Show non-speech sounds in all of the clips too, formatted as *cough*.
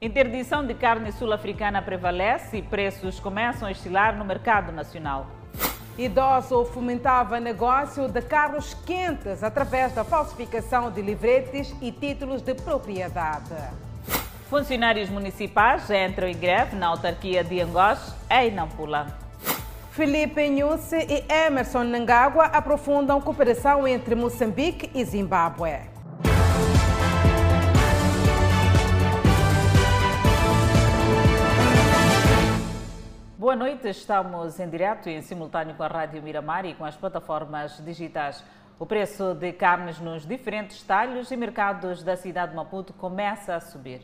Interdição de carne sul-africana prevalece e preços começam a oscilar no mercado nacional. Idoso fomentava negócio de carros quentes através da falsificação de livretes e títulos de propriedade. Funcionários municipais entram em greve na autarquia de Angós, em Nampula. Felipe Nhusse e Emerson Nangagua aprofundam cooperação entre Moçambique e Zimbábue. Boa noite, estamos em direto e em simultâneo com a Rádio Miramar e com as plataformas digitais. O preço de carnes nos diferentes talhos e mercados da cidade de Maputo começa a subir.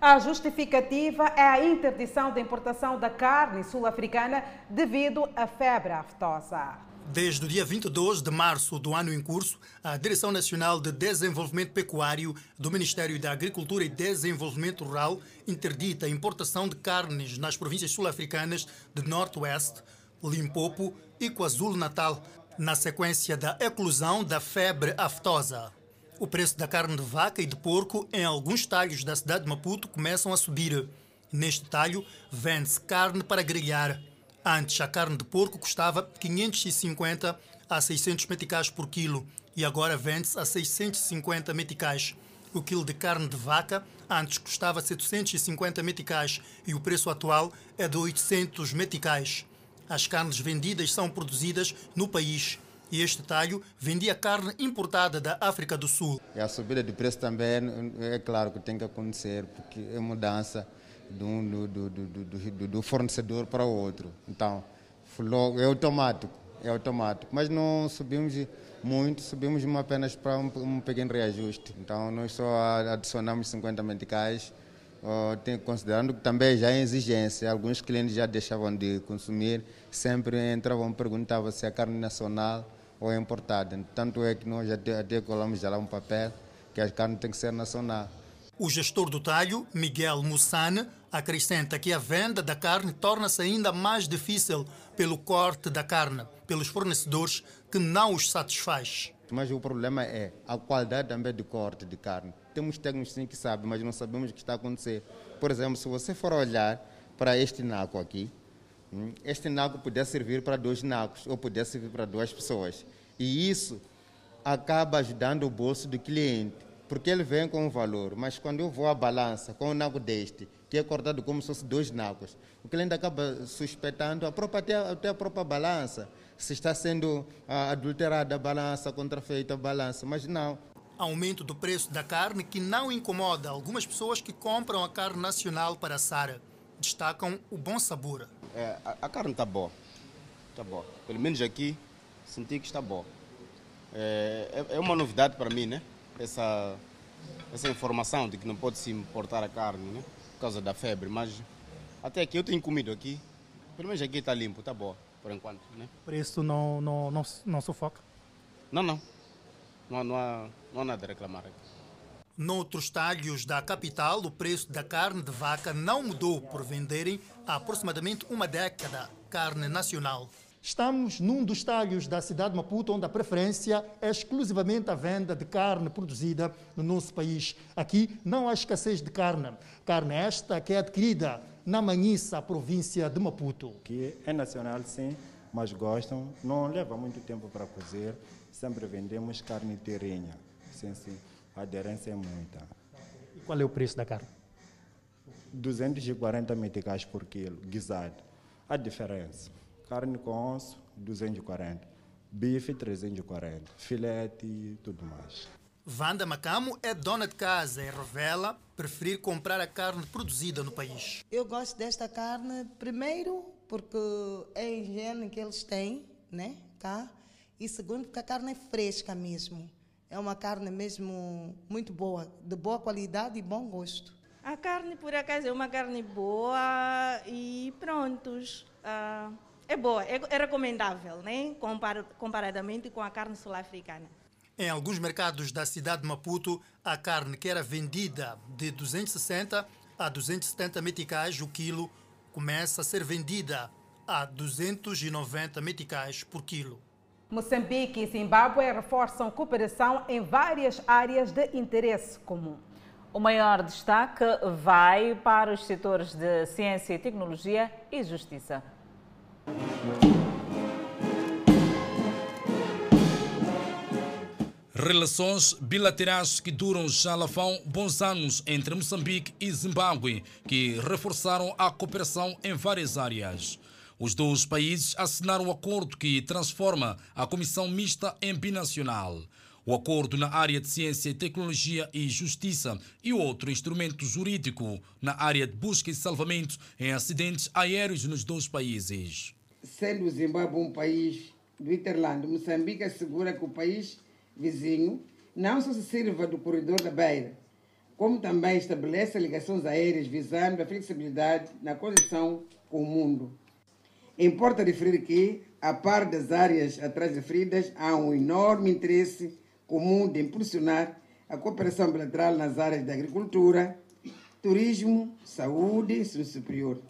A justificativa é a interdição da importação da carne sul-africana devido à febre aftosa. Desde o dia 22 de março do ano em curso, a Direção Nacional de Desenvolvimento Pecuário do Ministério da Agricultura e Desenvolvimento Rural interdita a importação de carnes nas províncias sul-africanas de Norte-Oeste, Limpopo e KwaZulu-Natal, na sequência da eclosão da febre aftosa. O preço da carne de vaca e de porco em alguns talhos da cidade de Maputo começam a subir. Neste talho, vende-se carne para grelhar. Antes, a carne de porco custava 550 a 600 meticais por quilo e agora vende-se a 650 meticais. O quilo de carne de vaca antes custava 750 meticais e o preço atual é de 800 meticais. As carnes vendidas são produzidas no país e este talho vendia carne importada da África do Sul. E a subida de preço também é claro que tem que acontecer, porque é mudança do, do, do, do, fornecedor para o outro. Então, é automático, é automático. Mas não subimos muito, subimos apenas para um, um pequeno reajuste. Então, nós só adicionamos 50 meticais, considerando que também já é exigência. Alguns clientes já deixavam de consumir, sempre entravam e perguntavam se é carne nacional ou importada. Tanto é que nós até, até colamos já lá um papel que a carne tem que ser nacional. O gestor do talho, Miguel Mussane, acrescenta que a venda da carne torna-se ainda mais difícil pelo corte da carne, pelos fornecedores que não os satisfaz. Mas o problema é a qualidade também do corte de carne. Temos técnicos sim que sabem, mas não sabemos o que está a acontecer. Por exemplo, se você for olhar para este naco aqui, hum, este naco podia servir para dois nacos ou podia servir para duas pessoas. E isso acaba ajudando o bolso do cliente porque ele vem com um valor, mas quando eu vou à balança com um nago deste, que é cortado como se fosse dois nagos, o cliente acaba suspeitando a própria, até, até a própria balança, se está sendo ah, adulterada a balança, contrafeita a balança, mas não. Aumento do preço da carne que não incomoda algumas pessoas que compram a carne nacional para assar. Destacam o bom sabor. É, a, a, carne está boa, está boa. Pelo menos aqui senti que está boa. É, é, é uma novidade para mim, né? Essa, essa informação de que não pode se importar a carne, né? Por causa da febre, mas até aqui eu tenho comido aqui, pelo menos aqui está limpo, está boa, por enquanto, né? O preço não, não, não, não sufoca? Não, não. Não, não, há, não há nada a reclamar aqui. Noutros talhos da capital, o preço da carne de vaca não mudou por venderem há aproximadamente uma década carne nacional. Estamos num dos talhos da cidade de Maputo, onde a preferência é exclusivamente a venda de carne produzida no nosso país. Aqui não há escassez de carne. Carne esta que é adquirida na Manhissa, província de Maputo. Que é nacional, sim, mas gostam. Não leva muito tempo para cozer. Sempre vendemos carne terrenha. Sim, sim. A aderência é muita. E qual é o preço da carne? 240 meticais por quilo, guisado. A diferença. Carne com osso, 240. Bife, 340. Filete e tudo mais. Vanda Macamo é dona de casa e revela preferir comprar a carne produzida no país. Eu gosto desta carne, primeiro, porque é a higiene que eles têm, né? Cá. E segundo, porque a carne é fresca mesmo. É uma carne mesmo muito boa, de boa qualidade e bom gosto. A carne, por acaso, é uma carne boa e prontos. Uh, é boa, é, é recomendável, né? Compar, comparadamente com a carne sul-africana. Em alguns mercados da cidade de Maputo, a carne que era vendida de 260 a 270 meticais o quilo começa a ser vendida a 290 meticais por quilo. Moçambique e Zimbábue reforçam cooperação em várias áreas de interesse comum. O maior destaque vai para os setores de ciência e tecnologia e justiça. Relações bilaterais que duram já lá vão bons anos entre Moçambique e Zimbábue, que reforçaram a cooperação em várias áreas. Os dois países assinaram um acordo que transforma a Comissão Mista em binacional. O acordo na área de ciência, tecnologia e justiça e outro instrumento jurídico na área de busca e salvamento em acidentes aéreos nos dois países. Sendo o Zimbábue um país do Interlando, Moçambique assegura que o país vizinho não só se sirva do corredor da beira, como também estabelece ligações aéreas visando a flexibilidade na conexão com o mundo. Importa referir que, a par das áreas atrás referidas, há um enorme interesse comum de impulsionar a cooperação bilateral nas áreas da agricultura, turismo, saúde e ensino superior.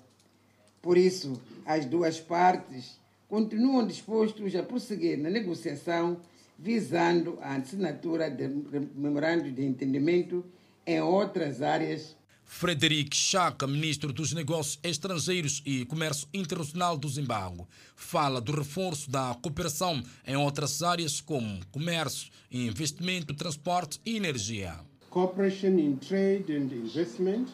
Por isso, as duas partes continuam dispostos a prosseguir na negociação visando a assinatura de memorando de entendimento em outras áreas. Frederic Chaka, ministro dos Negócios Estrangeiros e Comércio Internacional do Zimbábue, fala do reforço da cooperação em outras áreas como comércio, investimento, transporte e energia. Cooperation in trade and investment,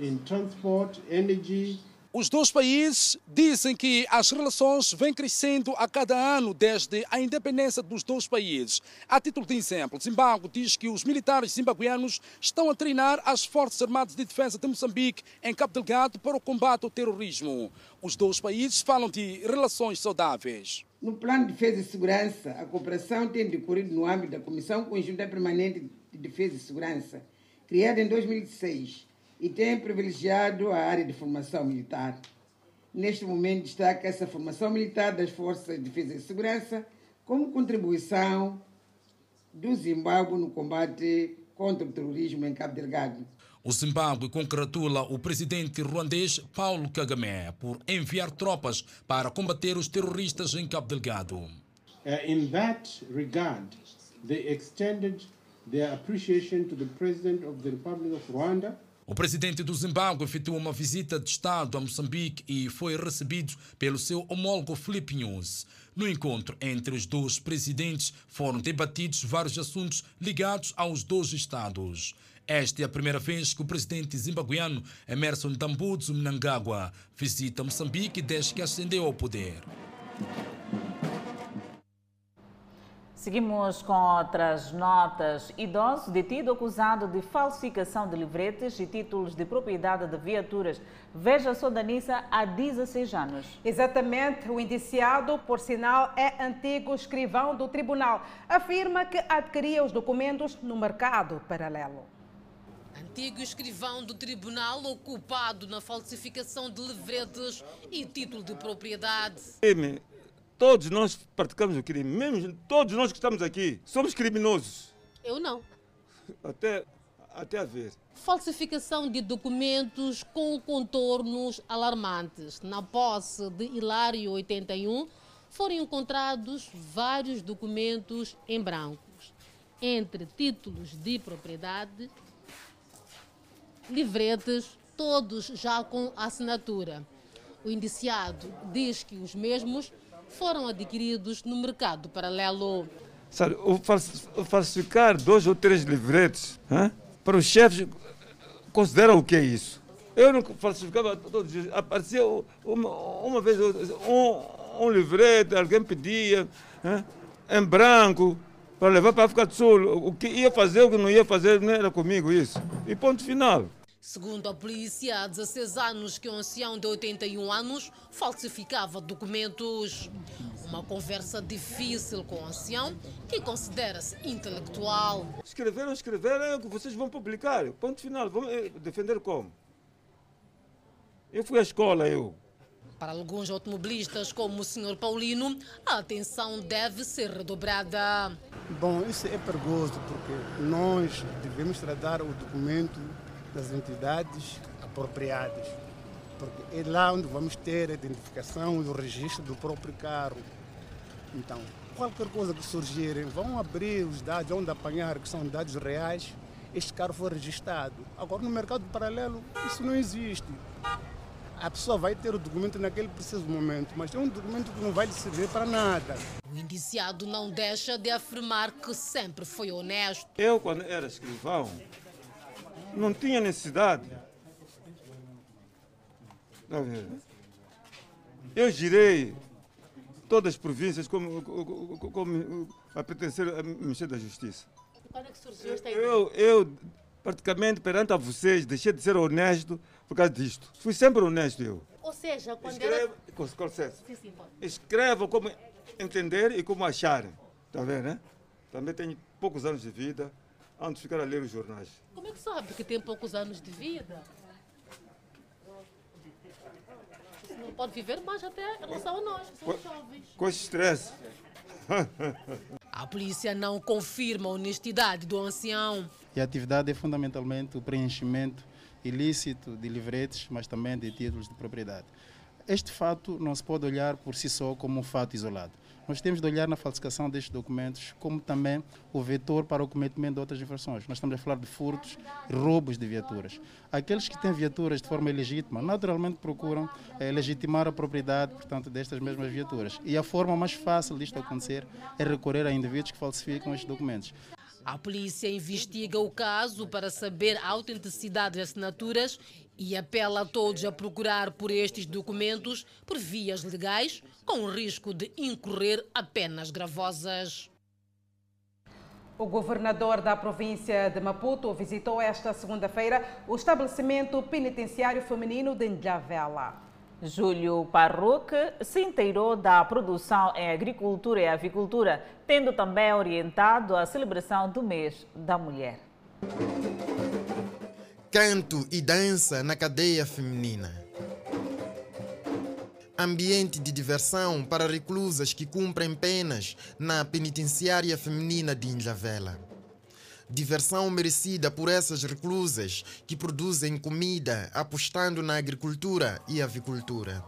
in transport, energy, os dois países dizem que as relações vêm crescendo a cada ano desde a independência dos dois países. A título de exemplo, Zimbábue diz que os militares zimbabueanos estão a treinar as Forças Armadas de Defesa de Moçambique em Cabo Delgado para o combate ao terrorismo. Os dois países falam de relações saudáveis. No plano de defesa e segurança, a cooperação tem decorrido no âmbito da Comissão Conjunta Permanente de Defesa e Segurança, criada em 2006 e tem privilegiado a área de formação militar. Neste momento, destaca essa formação militar das Forças de Defesa e Segurança como contribuição do Zimbábue no combate contra o terrorismo em Cabo Delgado. O Zimbábue congratula o presidente ruandês Paulo Kagame por enviar tropas para combater os terroristas em Cabo Delgado. Uh, in that regard, they extended their appreciation to the President of the Republic of Rwanda o presidente do Zimbábue efetuou uma visita de Estado a Moçambique e foi recebido pelo seu homólogo Felipe News. No encontro entre os dois presidentes foram debatidos vários assuntos ligados aos dois Estados. Esta é a primeira vez que o presidente zimbabueano Emerson Tambudzo Mnangagwa visita Moçambique desde que ascendeu ao poder. Seguimos com outras notas. Idoso detido acusado de falsificação de livretes e títulos de propriedade de viaturas veja sodanissa há 16 anos. Exatamente. O indiciado, por sinal, é antigo escrivão do tribunal. Afirma que adquiria os documentos no mercado paralelo. Antigo escrivão do tribunal ocupado na falsificação de livretes e título de propriedade. Todos nós praticamos o crime, mesmo todos nós que estamos aqui somos criminosos. Eu não. Até, até a ver. Falsificação de documentos com contornos alarmantes. Na posse de Hilário 81 foram encontrados vários documentos em brancos, entre títulos de propriedade, livretes, todos já com assinatura. O indiciado diz que os mesmos foram adquiridos no mercado paralelo. Sabe, falsificar dois ou três livretes hein, para os chefes consideram o que é isso? Eu não falsificava todos os dias. Aparecia uma, uma vez um, um livrete, alguém pedia hein, em branco para levar para a África do Sul. O que ia fazer, o que não ia fazer, não era comigo isso. E ponto final. Segundo a polícia, há 16 anos que um ancião de 81 anos falsificava documentos. Uma conversa difícil com o ancião, que considera-se intelectual. Escreveram, escreveram, é o que vocês vão publicar. Ponto final. Vão eh, defender como? Eu fui à escola, eu. Para alguns automobilistas, como o Sr. Paulino, a atenção deve ser redobrada. Bom, isso é perigoso, porque nós devemos tratar o documento das entidades apropriadas. Porque é lá onde vamos ter a identificação e o registro do próprio carro. Então, qualquer coisa que surgir, vão abrir os dados, onde apanhar, que são dados reais, este carro foi registrado. Agora, no mercado paralelo, isso não existe. A pessoa vai ter o documento naquele preciso momento, mas é um documento que não vai lhe servir para nada. O indiciado não deixa de afirmar que sempre foi honesto. Eu, quando era escrivão, não tinha necessidade. Tá Eu girei todas as províncias como, como, como a pertencer ao Ministério da Justiça. Quando é que surgiu esta ideia? Eu, eu, praticamente, perante a vocês, deixei de ser honesto por causa disto. Fui sempre honesto eu. Ou seja, quando Escreva, era... com, licença. Sim, sim, pode. Como entender e como acharem. Está vendo, né? Também tenho poucos anos de vida antes de ficar a ler os jornais. Como é que sabe que tem poucos anos de vida? Você não pode viver mais até em relação a nós, que somos jovens. Com esse estresse. *laughs* A polícia não confirma a honestidade do ancião. E a atividade é fundamentalmente o preenchimento ilícito de livretes, mas também de títulos de propriedade. Este fato não se pode olhar por si só como um fato isolado. Nós temos de olhar na falsificação destes documentos como também o vetor para o cometimento de outras infrações. Nós estamos a falar de furtos e roubos de viaturas. Aqueles que têm viaturas de forma ilegítima, naturalmente procuram eh, legitimar a propriedade, portanto, destas mesmas viaturas. E a forma mais fácil disto acontecer é recorrer a indivíduos que falsificam estes documentos. A polícia investiga o caso para saber a autenticidade das assinaturas e apela a todos a procurar por estes documentos por vias legais, com o risco de incorrer a penas gravosas. O governador da província de Maputo visitou esta segunda-feira o estabelecimento penitenciário feminino de Ndlavela. Júlio Parruque se inteirou da produção em agricultura e avicultura, tendo também orientado a celebração do mês da mulher. Canto e dança na cadeia feminina. Ambiente de diversão para reclusas que cumprem penas na penitenciária feminina de Injavela. Diversão merecida por essas reclusas que produzem comida apostando na agricultura e avicultura.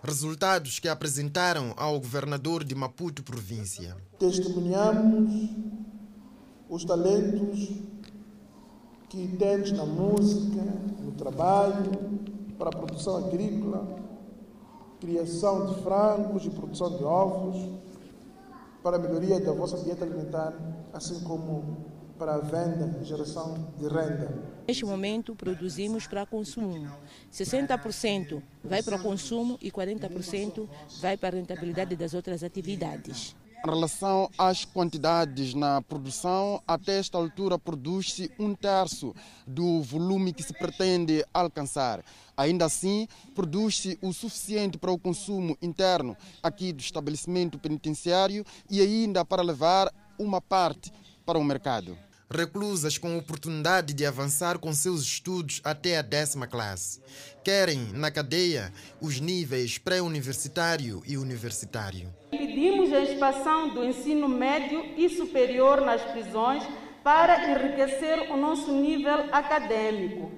Resultados que apresentaram ao governador de Maputo província. Testemunhamos os talentos que tens na música, no trabalho, para a produção agrícola, criação de frangos e produção de ovos, para a melhoria da vossa dieta alimentar, assim como para a venda e geração de renda. Neste momento, produzimos para consumo. 60% vai para o consumo e 40% vai para a rentabilidade das outras atividades. Em relação às quantidades na produção, até esta altura produz-se um terço do volume que se pretende alcançar. Ainda assim, produz-se o suficiente para o consumo interno aqui do estabelecimento penitenciário e ainda para levar uma parte para o mercado reclusas com oportunidade de avançar com seus estudos até a décima classe. Querem, na cadeia, os níveis pré-universitário e universitário. Pedimos a expansão do ensino médio e superior nas prisões para enriquecer o nosso nível acadêmico.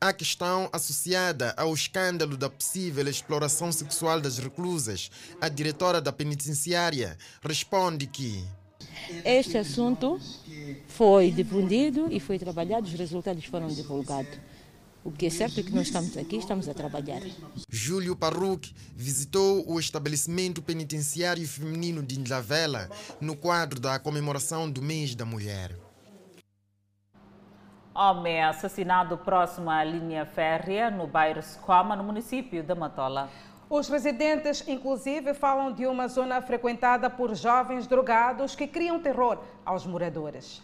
A questão associada ao escândalo da possível exploração sexual das reclusas, a diretora da penitenciária responde que este assunto foi difundido e foi trabalhado, os resultados foram divulgados. O que é certo é que nós estamos aqui, estamos a trabalhar. Júlio Parruque visitou o estabelecimento penitenciário feminino de Ndlavela no quadro da comemoração do mês da mulher. Homem assassinado próximo à linha férrea no bairro Scoma, no município de Matola. Os residentes, inclusive, falam de uma zona frequentada por jovens drogados que criam terror aos moradores.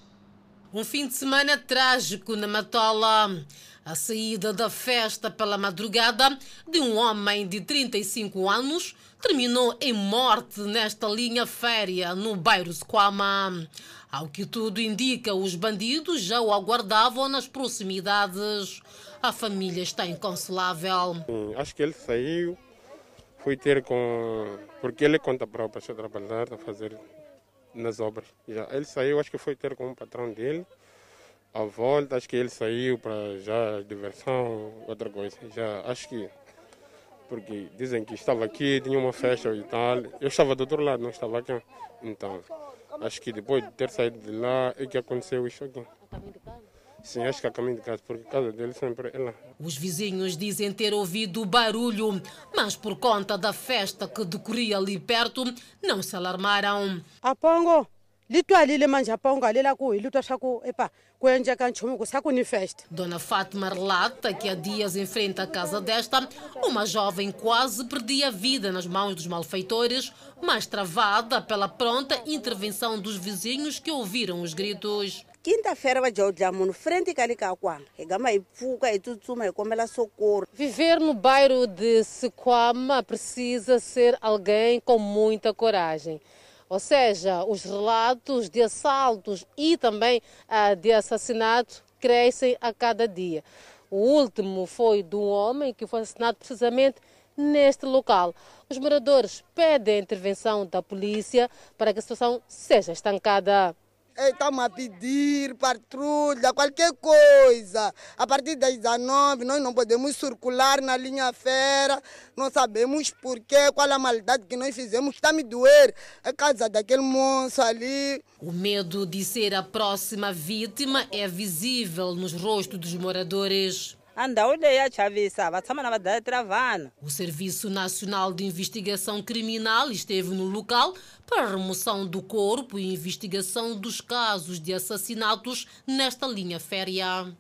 Um fim de semana trágico na Matola. A saída da festa pela madrugada de um homem de 35 anos terminou em morte nesta linha férrea no bairro Squama. Ao que tudo indica, os bandidos já o aguardavam nas proximidades. A família está inconsolável. Acho que ele saiu fui ter com. Porque ele conta para o pastor trabalhar, a fazer nas obras. Já, ele saiu, acho que foi ter com um patrão dele. A volta, acho que ele saiu para já diversão, outra coisa. Já, acho que. Porque dizem que estava aqui, tinha uma festa e tal. Eu estava do outro lado, não estava aqui. Então, acho que depois de ter saído de lá é que aconteceu isso aqui. Sim, acho que é caminho de casa, porque a casa dele sempre é lá. Os vizinhos dizem ter ouvido barulho, mas por conta da festa que decorria ali perto, não se alarmaram. apongo manje ku swa ku epa ku endleka nchumu ku sa ku ni festa Dona Fátima relata que há dias em frente à casa desta, uma jovem quase perdia a vida nas mãos dos malfeitores, mas travada pela pronta intervenção dos vizinhos que ouviram os gritos. Quinta-feira va munhu frente ka le socorro Viver no bairro de Sequama precisa ser alguém com muita coragem. Ou seja, os relatos de assaltos e também ah, de assassinato crescem a cada dia. O último foi de um homem que foi assassinado precisamente neste local. Os moradores pedem a intervenção da polícia para que a situação seja estancada. Estamos a pedir patrulha, qualquer coisa. A partir das 19 nós não podemos circular na linha fera, não sabemos porquê, qual a maldade que nós fizemos, está me doer. É casa daquele moço ali. O medo de ser a próxima vítima é visível nos rostos dos moradores. A ndhawu leyi ya chavisa va tshama na vadayatira vana O Serviço Nacional de Investigação Criminal esteve no local para a remoção do corpo e investigação dos casos de assassinatos nesta linha férrea.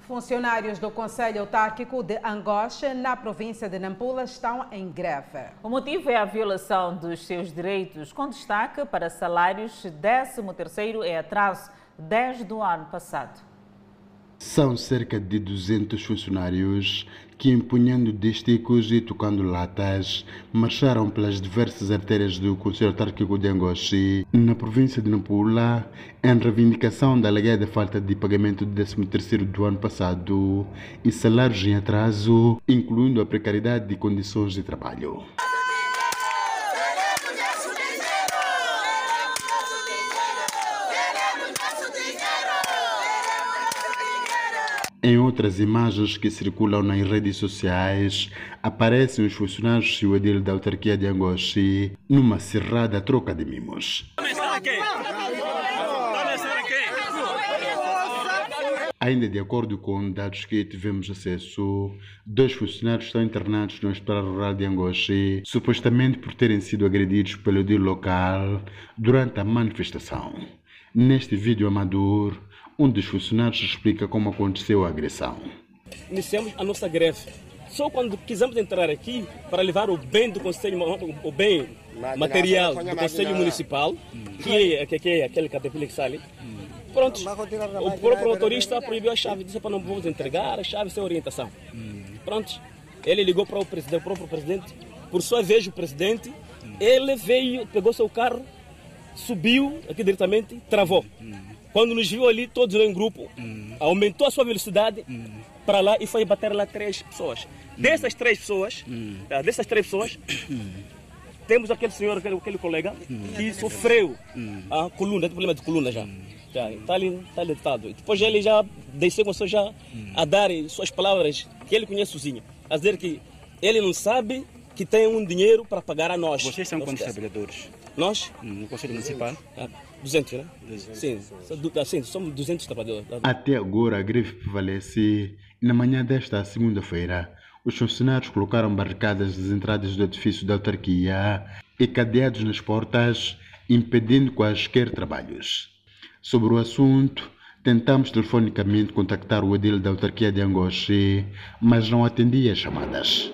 Funcionários do Conselho Autárquico de Angocha, na província de Nampula, estão em greve. O motivo é a violação dos seus direitos, com destaque para salários 13º e atraso desde o ano passado. São cerca de 200 funcionários que, empunhando disticos e tocando latas, marcharam pelas diversas artérias do Conselho Autárquico de Angoche, na província de Nampula, em reivindicação da alegada falta de pagamento do 13º do ano passado e salários em atraso, incluindo a precariedade de condições de trabalho. Em outras imagens que circulam nas redes sociais, aparecem os funcionários edil da autarquia de Angoche numa cerrada troca de mimos. Ainda de acordo com dados que tivemos acesso, dois funcionários estão internados no Hospital Rural de Angoche, supostamente por terem sido agredidos pelo edil local durante a manifestação. Neste vídeo amador, um dos funcionários explica como aconteceu a agressão. Iniciamos a nossa greve. Só quando quisemos entrar aqui para levar o bem do Conselho, o bem material do Conselho Municipal, que é, que é aquele caterpillar que sai ali, pronto, o próprio motorista proibiu a chave, disse para não vamos entregar a chave sem orientação. Pronto, ele ligou para o, presidente, o próprio presidente, por sua vez o presidente, ele veio, pegou seu carro, subiu aqui diretamente, travou. Quando nos viu ali, todos em grupo, aumentou a sua velocidade para lá e foi bater lá três pessoas. Dessas três pessoas, tá, dessas três pessoas, temos aquele senhor, aquele, aquele colega, que sofreu a coluna, tem problema de coluna já. Já está ali, está ali deitado. E Depois ele já desceu, começou já a dar suas palavras que ele conhece sozinho. A dizer que ele não sabe que tem um dinheiro para pagar a nós. Vocês são quantos trabalhadores? Nós? No Conselho Municipal? Ah, 200, né? Sim, são du- ah, sim, somos 200 trabalhadores. Até agora, a greve prevalece. Na manhã desta segunda-feira, os funcionários colocaram barricadas nas entradas do edifício da autarquia e cadeados nas portas, impedindo quaisquer trabalhos. Sobre o assunto, tentamos telefonicamente contactar o edil da autarquia de Angoche, mas não atendia as chamadas.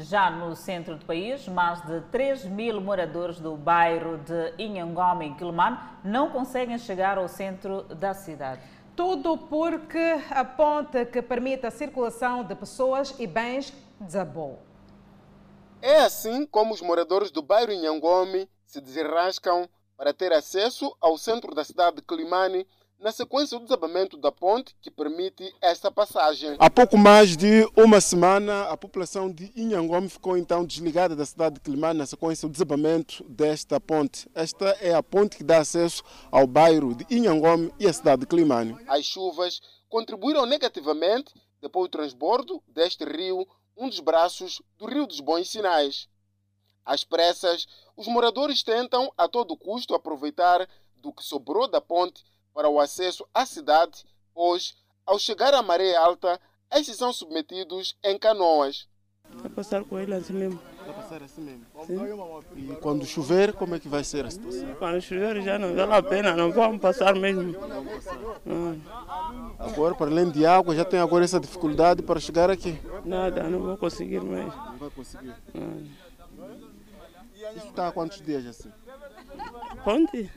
Já no centro do país, mais de 3 mil moradores do bairro de Inhangome, em Quilomane, não conseguem chegar ao centro da cidade. Tudo porque a ponte que permite a circulação de pessoas e bens desabou. É assim como os moradores do bairro Inhangome se desenrascam para ter acesso ao centro da cidade de Climane na sequência do desabamento da ponte que permite esta passagem. Há pouco mais de uma semana, a população de Inhangome ficou então desligada da cidade de Climane na sequência do desabamento desta ponte. Esta é a ponte que dá acesso ao bairro de Inhangome e à cidade de Climane. As chuvas contribuíram negativamente depois do transbordo deste rio, um dos braços do Rio dos Bons Sinais. Às pressas, os moradores tentam a todo custo aproveitar do que sobrou da ponte para o acesso à cidade, pois, ao chegar à maré alta, estes são submetidos em canoas. Vai passar com ele assim mesmo. Vai passar assim mesmo? Sim. E quando chover, como é que vai ser a situação? Quando chover já não vale a pena, não vamos passar mesmo. Agora, para além de água, já tem agora essa dificuldade para chegar aqui? Nada, não vou conseguir mais. Não vai conseguir? Isso está há quantos dias assim? Ontem?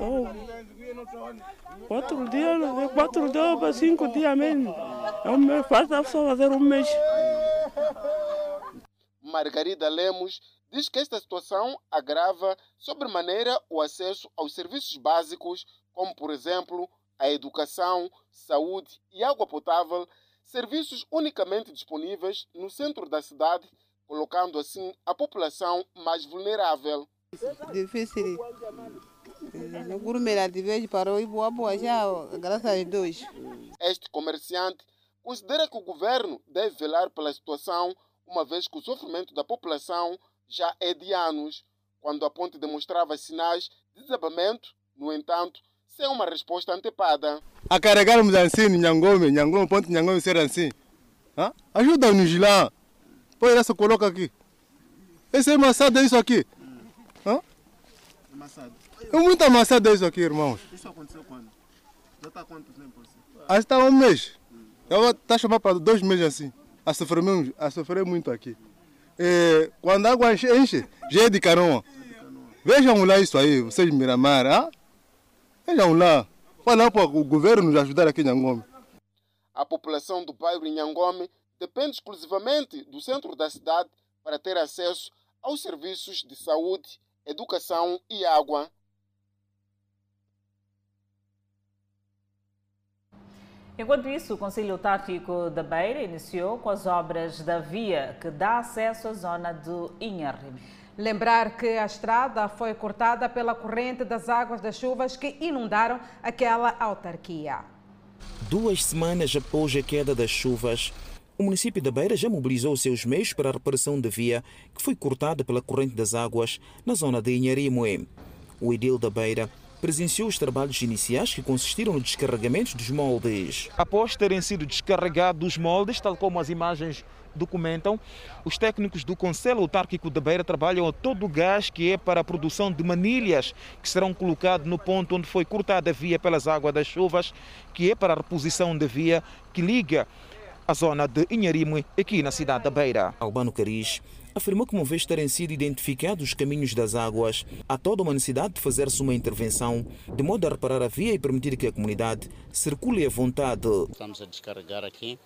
Oh. Quatro dias, quatro dias para cinco dias mesmo. É um mês, falta só fazer um mês. Margarida Lemos diz que esta situação agrava sobremaneira o acesso aos serviços básicos, como, por exemplo, a educação, saúde e água potável, serviços unicamente disponíveis no centro da cidade, colocando assim a população mais vulnerável. Difícil. No Gurumela de vez parou e boa boa já, graças a Deus. Este comerciante considera que o governo deve velar pela situação, uma vez que o sofrimento da população já é de anos. Quando a ponte demonstrava sinais de desabamento, no entanto, sem uma resposta antepada. A carregarmos assim, Nhangome, Nhangome, ponte Nhangome ser assim. Hã? Ajuda-nos lá. Põe essa, coloca aqui. Esse é amassado, é isso aqui. Hã? Amassado. É muito amassado isso aqui, irmãos. Isso aconteceu quando? Já está há quanto tempo assim? Acho que está um mês. Eu está chamando para dois meses assim. A sofrer, mesmo, a sofrer muito aqui. É, quando a água enche, enche, já é de canoa. Vejam lá isso aí, vocês de Miramar. Ah? Vejam lá. Fala para o governo nos ajudar aqui em Nhangome. A população do bairro Nhangome depende exclusivamente do centro da cidade para ter acesso aos serviços de saúde, educação e água. Enquanto isso, o Conselho Tático da Beira iniciou com as obras da via que dá acesso à zona do Inharrim. Lembrar que a estrada foi cortada pela corrente das águas das chuvas que inundaram aquela autarquia. Duas semanas após a queda das chuvas, o município da Beira já mobilizou seus meios para a reparação da via que foi cortada pela corrente das águas na zona de Inharimoe. O edil da Beira presenciou os trabalhos iniciais que consistiram no descarregamento dos moldes. Após terem sido descarregados os moldes, tal como as imagens documentam, os técnicos do Conselho Autárquico da Beira trabalham a todo o gás que é para a produção de manilhas que serão colocados no ponto onde foi cortada a via pelas águas das chuvas, que é para a reposição da via que liga a zona de Inharime, aqui na cidade da Beira. Albano Cariz afirmou que, uma vez terem sido identificados os caminhos das águas, há toda uma necessidade de fazer-se uma intervenção de modo a reparar a via e permitir que a comunidade circule à vontade. Estamos a descarregar aqui.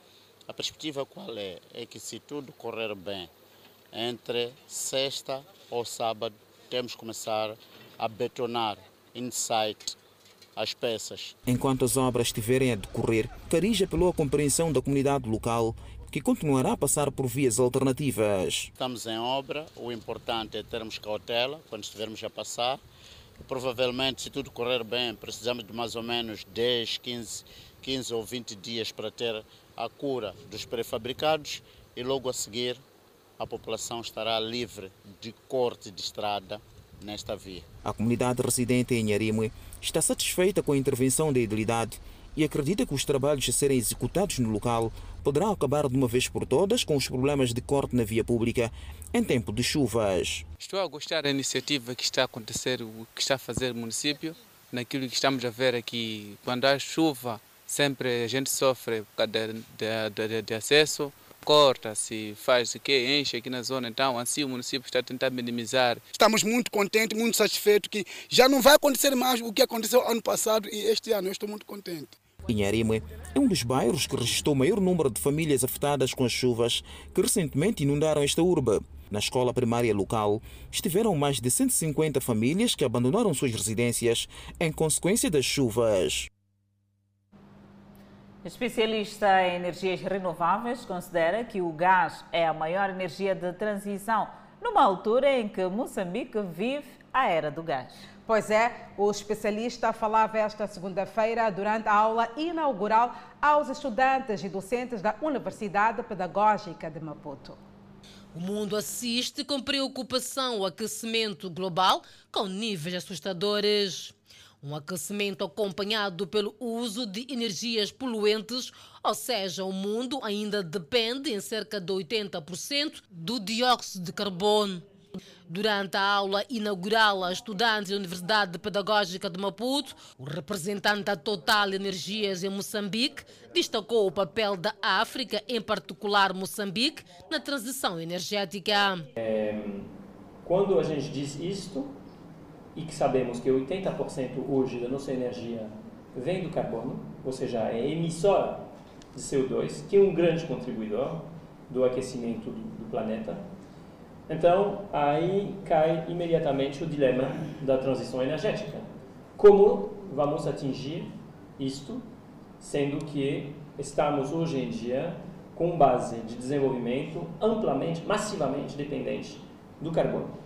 A perspectiva qual é? É que se tudo correr bem, entre sexta ou sábado, temos que começar a betonar inside as peças. Enquanto as obras estiverem a decorrer, Cariz apelou à compreensão da comunidade local que continuará a passar por vias alternativas. Estamos em obra, o importante é termos cautela quando estivermos a passar. Provavelmente, se tudo correr bem, precisamos de mais ou menos 10, 15, 15 ou 20 dias para ter a cura dos prefabricados e logo a seguir a população estará livre de corte de estrada nesta via. A comunidade residente em Arime está satisfeita com a intervenção da idilidade e acredita que os trabalhos a serem executados no local poderão acabar de uma vez por todas com os problemas de corte na via pública em tempo de chuvas. Estou a gostar da iniciativa que está a acontecer, o que está a fazer o município, naquilo que estamos a ver aqui. Quando há chuva, sempre a gente sofre por causa de, de, de, de acesso, corta-se, faz o que, enche aqui na zona. Então, assim o município está a tentar minimizar. Estamos muito contentes, muito satisfeitos que já não vai acontecer mais o que aconteceu ano passado e este ano eu estou muito contente. Inharime é um dos bairros que registrou o maior número de famílias afetadas com as chuvas que recentemente inundaram esta urbe. Na escola primária local, estiveram mais de 150 famílias que abandonaram suas residências em consequência das chuvas. Especialista em energias renováveis considera que o gás é a maior energia de transição, numa altura em que Moçambique vive a era do gás. Pois é, o especialista falava esta segunda-feira durante a aula inaugural aos estudantes e docentes da Universidade Pedagógica de Maputo. O mundo assiste com preocupação ao aquecimento global com níveis assustadores. Um aquecimento acompanhado pelo uso de energias poluentes, ou seja, o mundo ainda depende em cerca de 80% do dióxido de carbono. Durante a aula inaugural a estudantes da Universidade Pedagógica de Maputo, o representante da Total Energias em Moçambique destacou o papel da África, em particular Moçambique, na transição energética. É, quando a gente diz isto, e que sabemos que 80% hoje da nossa energia vem do carbono, ou seja, é emissora de CO2, que é um grande contribuidor do aquecimento do, do planeta. Então, aí cai imediatamente o dilema da transição energética. Como vamos atingir isto, sendo que estamos hoje em dia com base de desenvolvimento amplamente, massivamente dependente do carbono.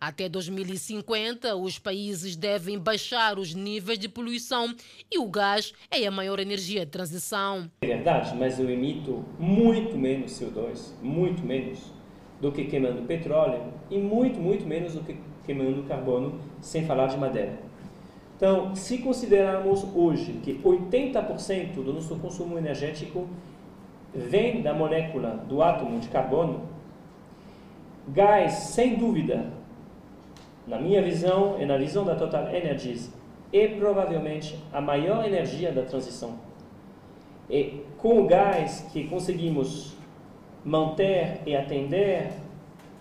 Até 2050, os países devem baixar os níveis de poluição e o gás é a maior energia de transição. É verdade, mas eu emito muito menos CO2, muito menos do que queimando petróleo e muito, muito menos do que queimando carbono, sem falar de madeira. Então, se considerarmos hoje que 80% do nosso consumo energético vem da molécula do átomo de carbono, gás, sem dúvida, na minha visão e na visão da Total Energies, é provavelmente a maior energia da transição. E com o gás que conseguimos manter e atender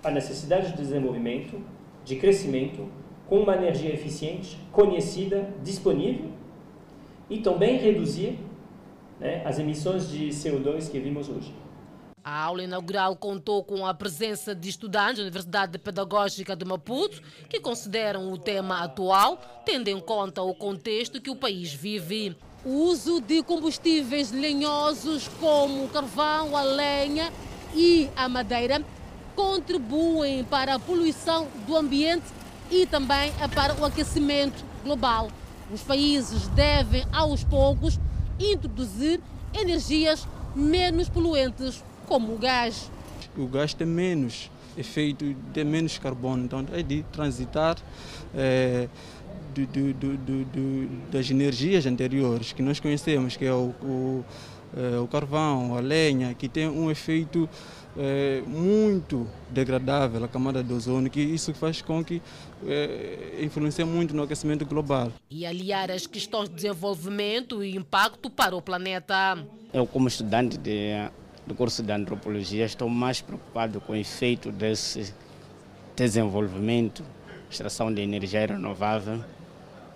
a necessidade de desenvolvimento, de crescimento, com uma energia eficiente, conhecida, disponível, e também reduzir né, as emissões de CO2 que vimos hoje. A aula inaugural contou com a presença de estudantes da Universidade Pedagógica de Maputo, que consideram o tema atual, tendo em conta o contexto que o país vive. O uso de combustíveis lenhosos como carvão, a lenha e a madeira contribuem para a poluição do ambiente e também para o aquecimento global. Os países devem, aos poucos, introduzir energias menos poluentes como o gás. O gás tem menos efeito, tem menos carbono, então é de transitar é, do, do, do, das energias anteriores que nós conhecemos, que é o, o, é, o carvão, a lenha, que tem um efeito é, muito degradável à camada de ozônio, que isso faz com que é, influencie muito no aquecimento global. E aliar as questões de desenvolvimento e impacto para o planeta. Eu, como estudante de do curso de antropologia, estou mais preocupado com o efeito desse desenvolvimento, extração de energia renovável,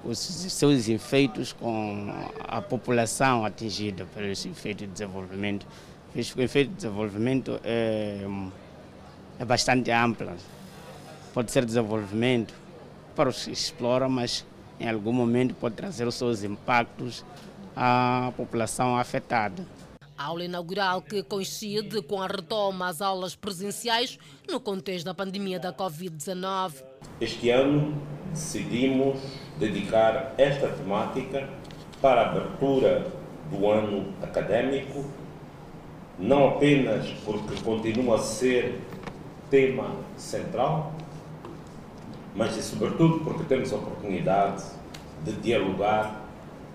os seus efeitos com a população atingida pelo efeito de desenvolvimento. Visto que o efeito de desenvolvimento é, é bastante amplo. Pode ser desenvolvimento para os que exploram, mas em algum momento pode trazer os seus impactos à população afetada. A aula inaugural que coincide com a retoma às aulas presenciais no contexto da pandemia da Covid-19. Este ano decidimos dedicar esta temática para a abertura do ano acadêmico, não apenas porque continua a ser tema central, mas e sobretudo porque temos a oportunidade de dialogar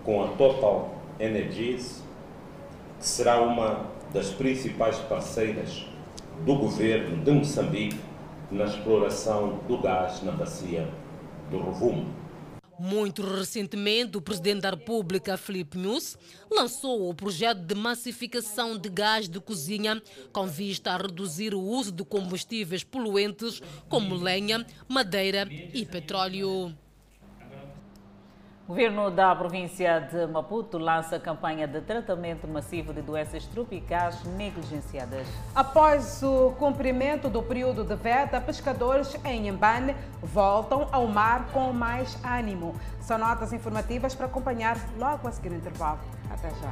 com a Total Energies que será uma das principais parceiras do governo de Moçambique na exploração do gás na bacia do Rovuma. Muito recentemente, o presidente da República, Felipe Nunes, lançou o projeto de massificação de gás de cozinha com vista a reduzir o uso de combustíveis poluentes como lenha, madeira e petróleo. O governo da província de Maputo lança campanha de tratamento massivo de doenças tropicais negligenciadas. Após o cumprimento do período de veda, pescadores em Embane voltam ao mar com mais ânimo. São notas informativas para acompanhar logo a seguir o intervalo. Até já.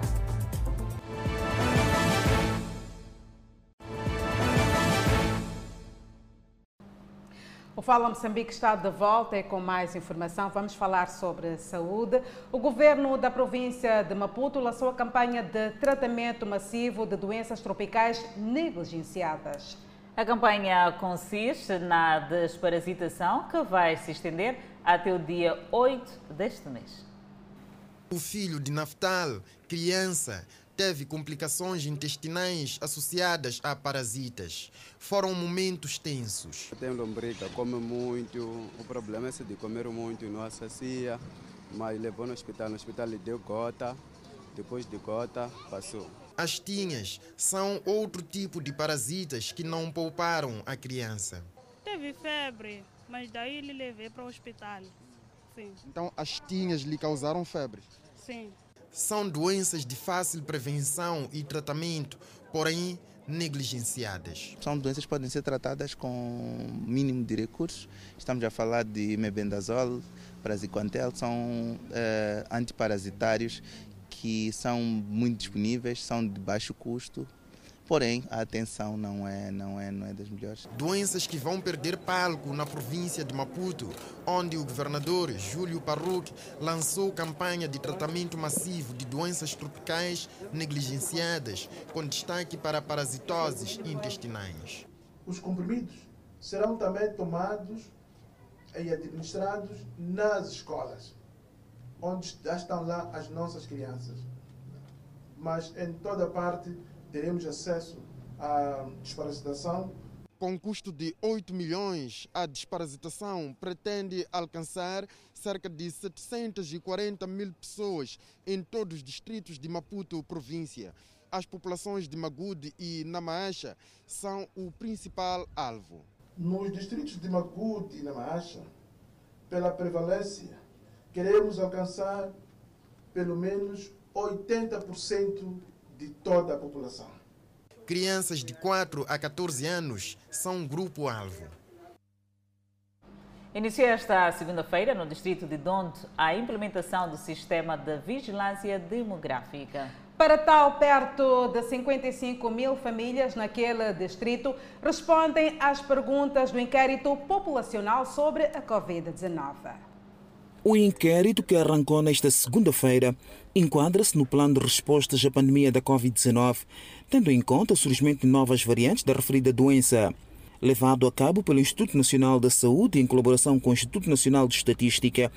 O Fala Moçambique está de volta e com mais informação. Vamos falar sobre saúde. O governo da província de Maputo lançou a campanha de tratamento massivo de doenças tropicais negligenciadas. A campanha consiste na desparasitação, que vai se estender até o dia 8 deste mês. O filho de Naftal, criança, teve complicações intestinais associadas a parasitas. Foram momentos tensos. Tem lombriga, come muito. O problema é de comer muito, não assacia. Mas levou no hospital, no hospital lhe deu gota. Depois de gota, passou. As tinhas são outro tipo de parasitas que não pouparam a criança. Teve febre, mas daí ele levei para o hospital. Sim. Então as tinhas lhe causaram febre? Sim. São doenças de fácil prevenção e tratamento, porém negligenciadas. São doenças que podem ser tratadas com mínimo de recursos. Estamos a falar de mebendazole, praziquantel, são eh, antiparasitários que são muito disponíveis, são de baixo custo, porém a atenção não é, não é, não é das melhores. Doenças que vão perder palco na província de Maputo, onde o governador Júlio Parruc lançou campanha de tratamento massivo de doenças tropicais negligenciadas, com destaque para parasitoses intestinais. Os comprimidos serão também tomados e administrados nas escolas onde já estão lá as nossas crianças. Mas em toda parte teremos acesso à desparasitação. Com custo de 8 milhões, a desparasitação pretende alcançar cerca de 740 mil pessoas em todos os distritos de Maputo, província. As populações de Magude e Namaacha são o principal alvo. Nos distritos de Magude e Namaacha, pela prevalência queremos alcançar pelo menos 80% de toda a população. Crianças de 4 a 14 anos são um grupo-alvo. Inicia esta segunda-feira, no distrito de Donde, a implementação do sistema de vigilância demográfica. Para tal, perto de 55 mil famílias naquele distrito respondem às perguntas do inquérito populacional sobre a Covid-19. O inquérito que arrancou nesta segunda-feira enquadra-se no plano de respostas à pandemia da Covid-19, tendo em conta o surgimento de novas variantes da referida doença. Levado a cabo pelo Instituto Nacional da Saúde em colaboração com o Instituto Nacional de Estatística,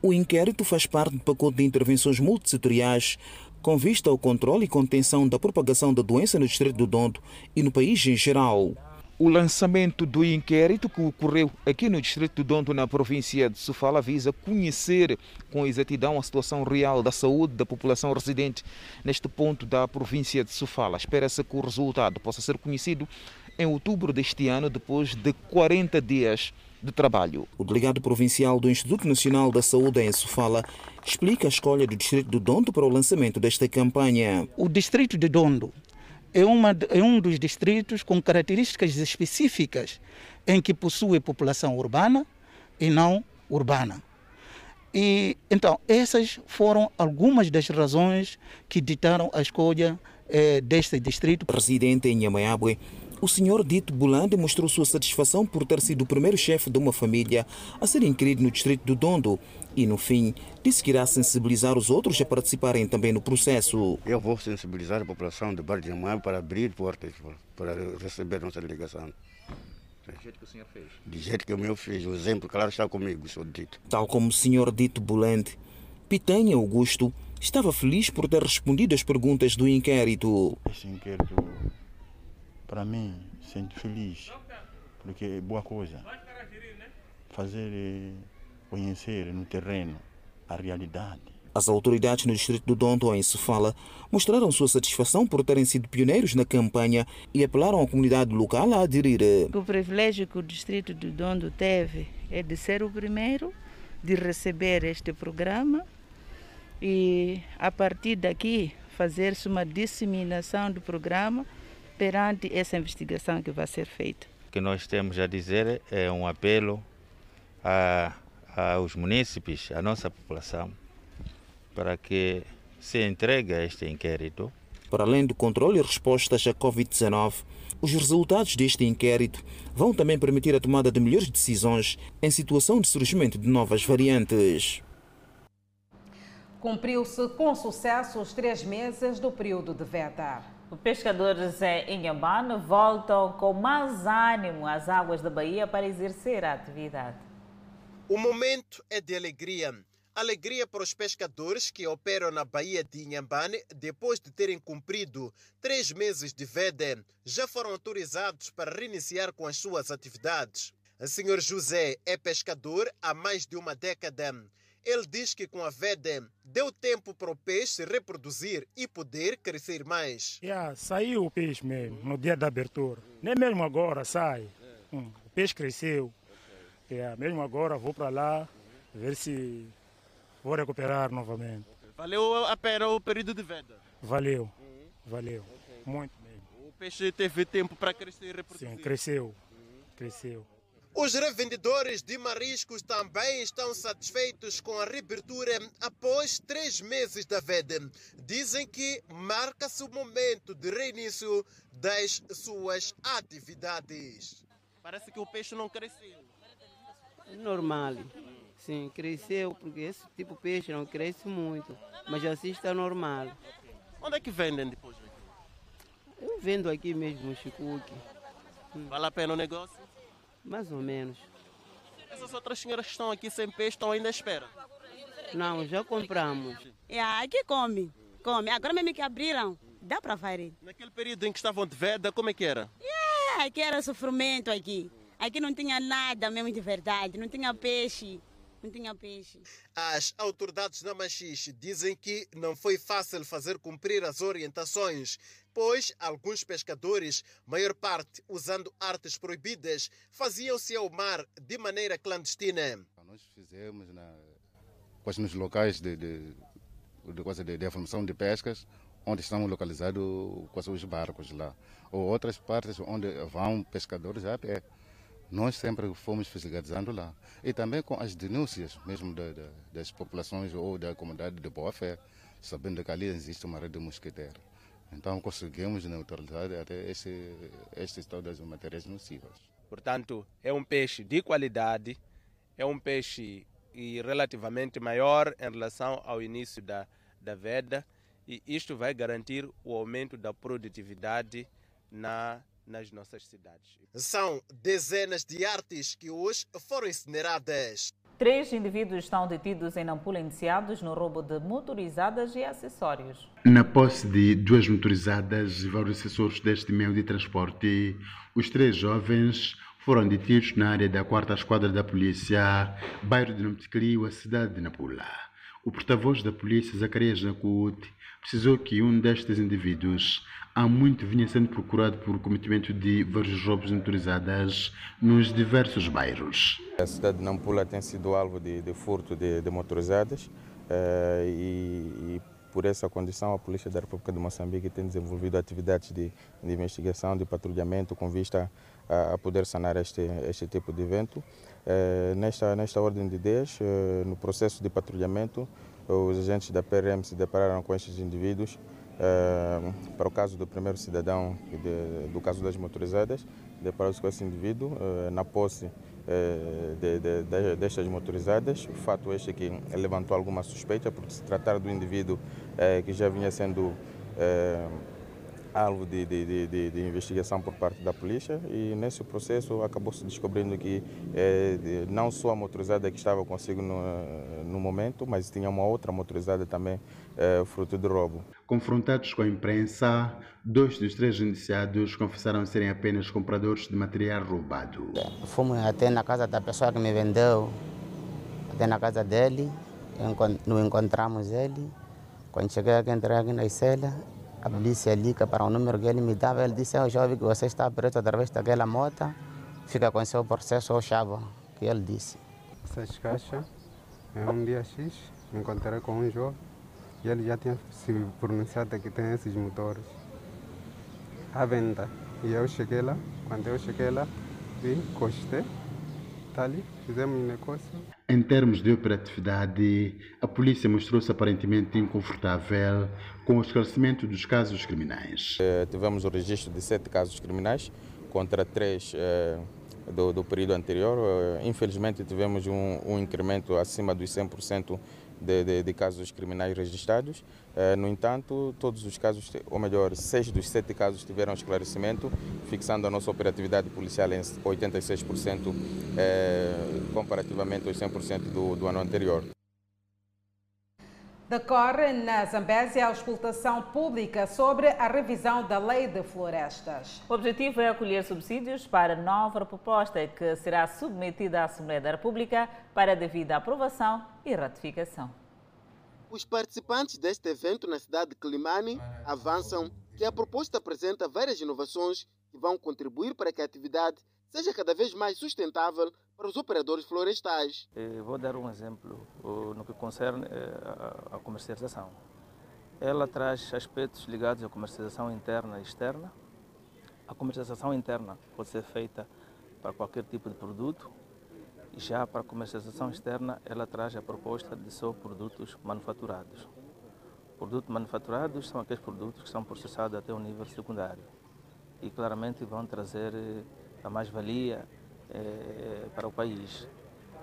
o inquérito faz parte do pacote de intervenções multissetoriais com vista ao controle e contenção da propagação da doença no Distrito do Dondo e no país em geral. O lançamento do inquérito que ocorreu aqui no Distrito do Donto, na província de Sofala, visa conhecer com exatidão a situação real da saúde da população residente neste ponto da província de Sofala. Espera-se que o resultado possa ser conhecido em outubro deste ano, depois de 40 dias de trabalho. O delegado provincial do Instituto Nacional da Saúde em Sofala explica a escolha do Distrito do Dondo para o lançamento desta campanha. O Distrito de Dondo é, uma, é um dos distritos com características específicas em que possui população urbana e não urbana. E então essas foram algumas das razões que ditaram a escolha eh, deste distrito. Residente em Yamayabe, o senhor Dito Bulande mostrou sua satisfação por ter sido o primeiro chefe de uma família a ser inscrito no distrito do Dondo e, no fim, disse que irá sensibilizar os outros a participarem também no processo. Eu vou sensibilizar a população de Bar de Amã para abrir portas para receber nossa delegação. Do jeito que o senhor fez? Do jeito que o meu fez. O exemplo, claro, está comigo, senhor Dito. Tal como o senhor Dito Bulande, Pitanha Augusto estava feliz por ter respondido às perguntas do inquérito. Esse inquérito, para mim, sinto feliz, porque é boa coisa. Fazer eh, conhecer no terreno a realidade. As autoridades no distrito do Dondo, em Sofala, mostraram sua satisfação por terem sido pioneiros na campanha e apelaram à comunidade local a aderir. O privilégio que o distrito do Dondo teve é de ser o primeiro de receber este programa e, a partir daqui, fazer-se uma disseminação do programa perante essa investigação que vai ser feita. O que nós temos a dizer é um apelo a, aos munícipes, à nossa população, para que se entregue a este inquérito. Para além do controle e respostas à Covid-19, os resultados deste inquérito vão também permitir a tomada de melhores decisões em situação de surgimento de novas variantes. Cumpriu-se com sucesso os três meses do período de veda. Os pescadores em Inhambane voltam com mais ânimo às águas da Bahia para exercer a atividade. O momento é de alegria. Alegria para os pescadores que operam na Baía de Inhambane depois de terem cumprido três meses de veda, já foram autorizados para reiniciar com as suas atividades. O senhor José é pescador há mais de uma década. Ele diz que com a veda deu tempo para o peixe se reproduzir e poder crescer mais. Yeah, saiu o peixe mesmo no dia da abertura. Nem mesmo agora sai. Hum, o peixe cresceu. Yeah, mesmo agora vou para lá ver se vou recuperar novamente. Valeu a pena o período de venda? Valeu, valeu, muito mesmo. O peixe teve tempo para crescer e reproduzir? Sim, cresceu, cresceu. Os revendedores de mariscos também estão satisfeitos com a reabertura após três meses da veda. Dizem que marca-se o momento de reinício das suas atividades. Parece que o peixe não cresceu. Normal. Sim, cresceu, porque esse tipo de peixe não cresce muito, mas assim está normal. Onde é que vendem depois? Eu vendo aqui mesmo no Chicuque. Vale a pena o negócio? Mais ou menos. Essas outras senhoras que estão aqui sem peixe estão ainda à espera? Não, já compramos. É, aqui come, come. Agora mesmo que abriram, dá para fazer. Naquele período em que estavam de veda, como é que era? É, aqui era sofrimento aqui. Aqui não tinha nada mesmo de verdade, não tinha peixe. Não tinha peixe. As autoridades na Machixe dizem que não foi fácil fazer cumprir as orientações, pois alguns pescadores, maior parte usando artes proibidas, faziam-se ao mar de maneira clandestina. Nós fizemos na, quase nos locais de, de, de, quase de, de formação de pescas, onde estão localizados quase os barcos lá, ou outras partes onde vão pescadores a pé nós sempre fomos fiscalizando lá. E também com as denúncias mesmo da, da, das populações ou da comunidade de boa fé, sabendo que ali existe uma rede mosquiteira. Então conseguimos neutralizar até esse, este estado das matérias nocivas. Portanto, é um peixe de qualidade, é um peixe relativamente maior em relação ao início da, da veda e isto vai garantir o aumento da produtividade na nas nossas cidades. São dezenas de artes que hoje foram incineradas. Três indivíduos estão detidos em Nampula indiciados no roubo de motorizadas e acessórios. Na posse de duas motorizadas e vários acessórios deste meio de transporte, os três jovens foram detidos na área da 4 Esquadra da Polícia, bairro de Nomticlio, a cidade de Nampula. O porta-voz da polícia, Zacarias Nakut, precisou que um destes indivíduos há muito vinha sendo procurado por cometimento de vários roubos motorizadas nos diversos bairros. A cidade de Nampula tem sido alvo de, de furto de, de motorizadas eh, e, e, por essa condição a Polícia da República de Moçambique tem desenvolvido atividades de, de investigação, de patrulhamento com vista a, a, poder sanar este, este tipo de evento. Eh, nesta, nesta ordem de ideias, eh, no processo de patrulhamento, os agentes da PRM se depararam com estes indivíduos Uh, para o caso do primeiro cidadão, de, do caso das motorizadas, deparou-se com esse indivíduo uh, na posse uh, de, de, destas motorizadas. O fato este que levantou alguma suspeita, por se tratar do indivíduo que já vinha sendo alvo de, de, de, de, investigação por parte da polícia e nesse processo acabou-se descobrindo que é, não só a motorizada que estava consigo no, no momento, mas tinha uma outra motorizada também é, fruto de roubo. Confrontados com a imprensa, dois dos três indiciados confessaram serem apenas compradores de material roubado. Fomos até na casa da pessoa que me vendeu, até na casa dele, não encontramos ele. Quando cheguei aqui, entrei aqui na cela, a polícia liga para o número que ele me dava. Ele disse: já ouvi que você está preso através daquela moto, fica com seu processo ou chave, que ele disse. Essas caixas, é um dia X, me encontrei com um jovem e ele já tinha se pronunciado que tem esses motores à venda. E eu cheguei lá, quando eu cheguei lá, vi, gostei, está ali, fizemos um negócio. Em termos de operatividade, a polícia mostrou-se aparentemente inconfortável com o esclarecimento dos casos criminais. Eh, tivemos o registro de sete casos criminais contra três eh, do, do, período anterior. Eh, infelizmente, tivemos um, um incremento acima dos 100% de, de, de casos criminais registrados. Eh, no entanto, todos os casos, ou melhor, seis dos sete casos tiveram esclarecimento, fixando a nossa operatividade policial em 86% eh, comparativamente aos 100% do, do ano anterior. Decorre na Zambésia a auscultação pública sobre a revisão da Lei de Florestas. O objetivo é acolher subsídios para nova proposta que será submetida à Assembleia da República para devida aprovação e ratificação. Os participantes deste evento na cidade de Climane avançam que a proposta apresenta várias inovações que vão contribuir para que a atividade seja cada vez mais sustentável para os operadores florestais. Vou dar um exemplo no que concerne a comercialização. Ela traz aspectos ligados à comercialização interna e externa. A comercialização interna pode ser feita para qualquer tipo de produto. Já para a comercialização externa, ela traz a proposta de só produtos manufaturados. Produtos manufaturados são aqueles produtos que são processados até o nível secundário e claramente vão trazer a mais-valia eh, para o país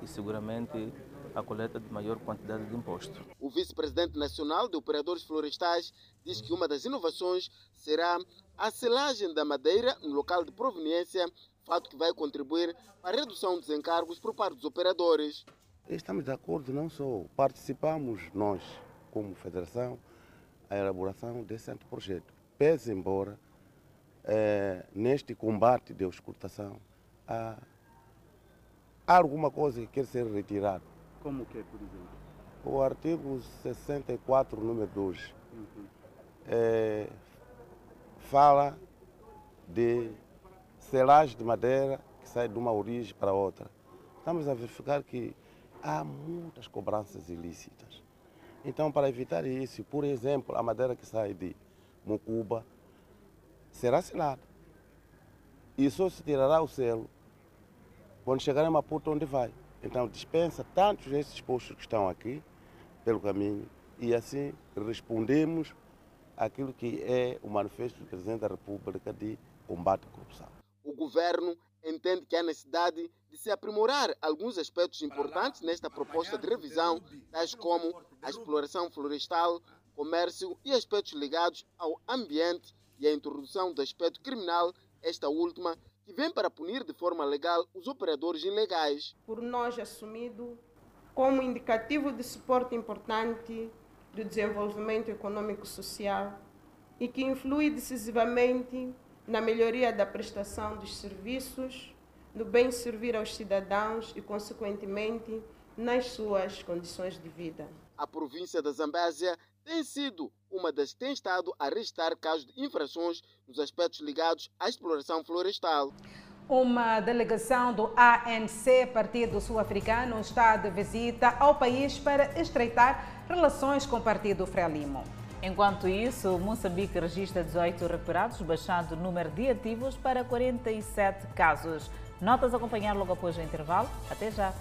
e seguramente a coleta de maior quantidade de imposto. O vice-presidente nacional de operadores florestais diz que uma das inovações será a selagem da madeira no local de proveniência, fato que vai contribuir para a redução dos encargos por parte dos operadores. Estamos de acordo, não só participamos nós, como federação, a elaboração desse anteprojeto. Pese embora é, neste combate de auscultação há, há alguma coisa que quer ser retirada. Como que, por exemplo? O artigo 64, número 2, uhum. é, fala de selagem de madeira que sai de uma origem para outra. Estamos a verificar que há muitas cobranças ilícitas. Então, para evitar isso, por exemplo, a madeira que sai de Mocuba será selada. E só se tirará o selo quando chegar em Maputo, onde vai. Então, dispensa tantos esses postos que estão aqui pelo caminho e assim respondemos aquilo que é o manifesto do Presidente da República de combate à corrupção. O governo entende que há necessidade de se aprimorar alguns aspectos importantes nesta proposta de revisão, tais como a exploração florestal, comércio e aspectos ligados ao ambiente e a introdução do aspecto criminal, esta última, que vem para punir de forma legal os operadores ilegais. Por nós assumido como indicativo de suporte importante do desenvolvimento econômico-social e que influi decisivamente na melhoria da prestação dos serviços, no bem servir aos cidadãos e, consequentemente, nas suas condições de vida. A província da Zambésia tem sido uma das que tem estado a registrar casos de infrações nos aspectos ligados à exploração florestal. Uma delegação do ANC, Partido Sul-Africano, está de visita ao país para estreitar relações com o Partido Frelimo. Enquanto isso, Moçambique registra 18 recuperados, baixando o número de ativos para 47 casos. Notas a acompanhar logo após o intervalo. Até já!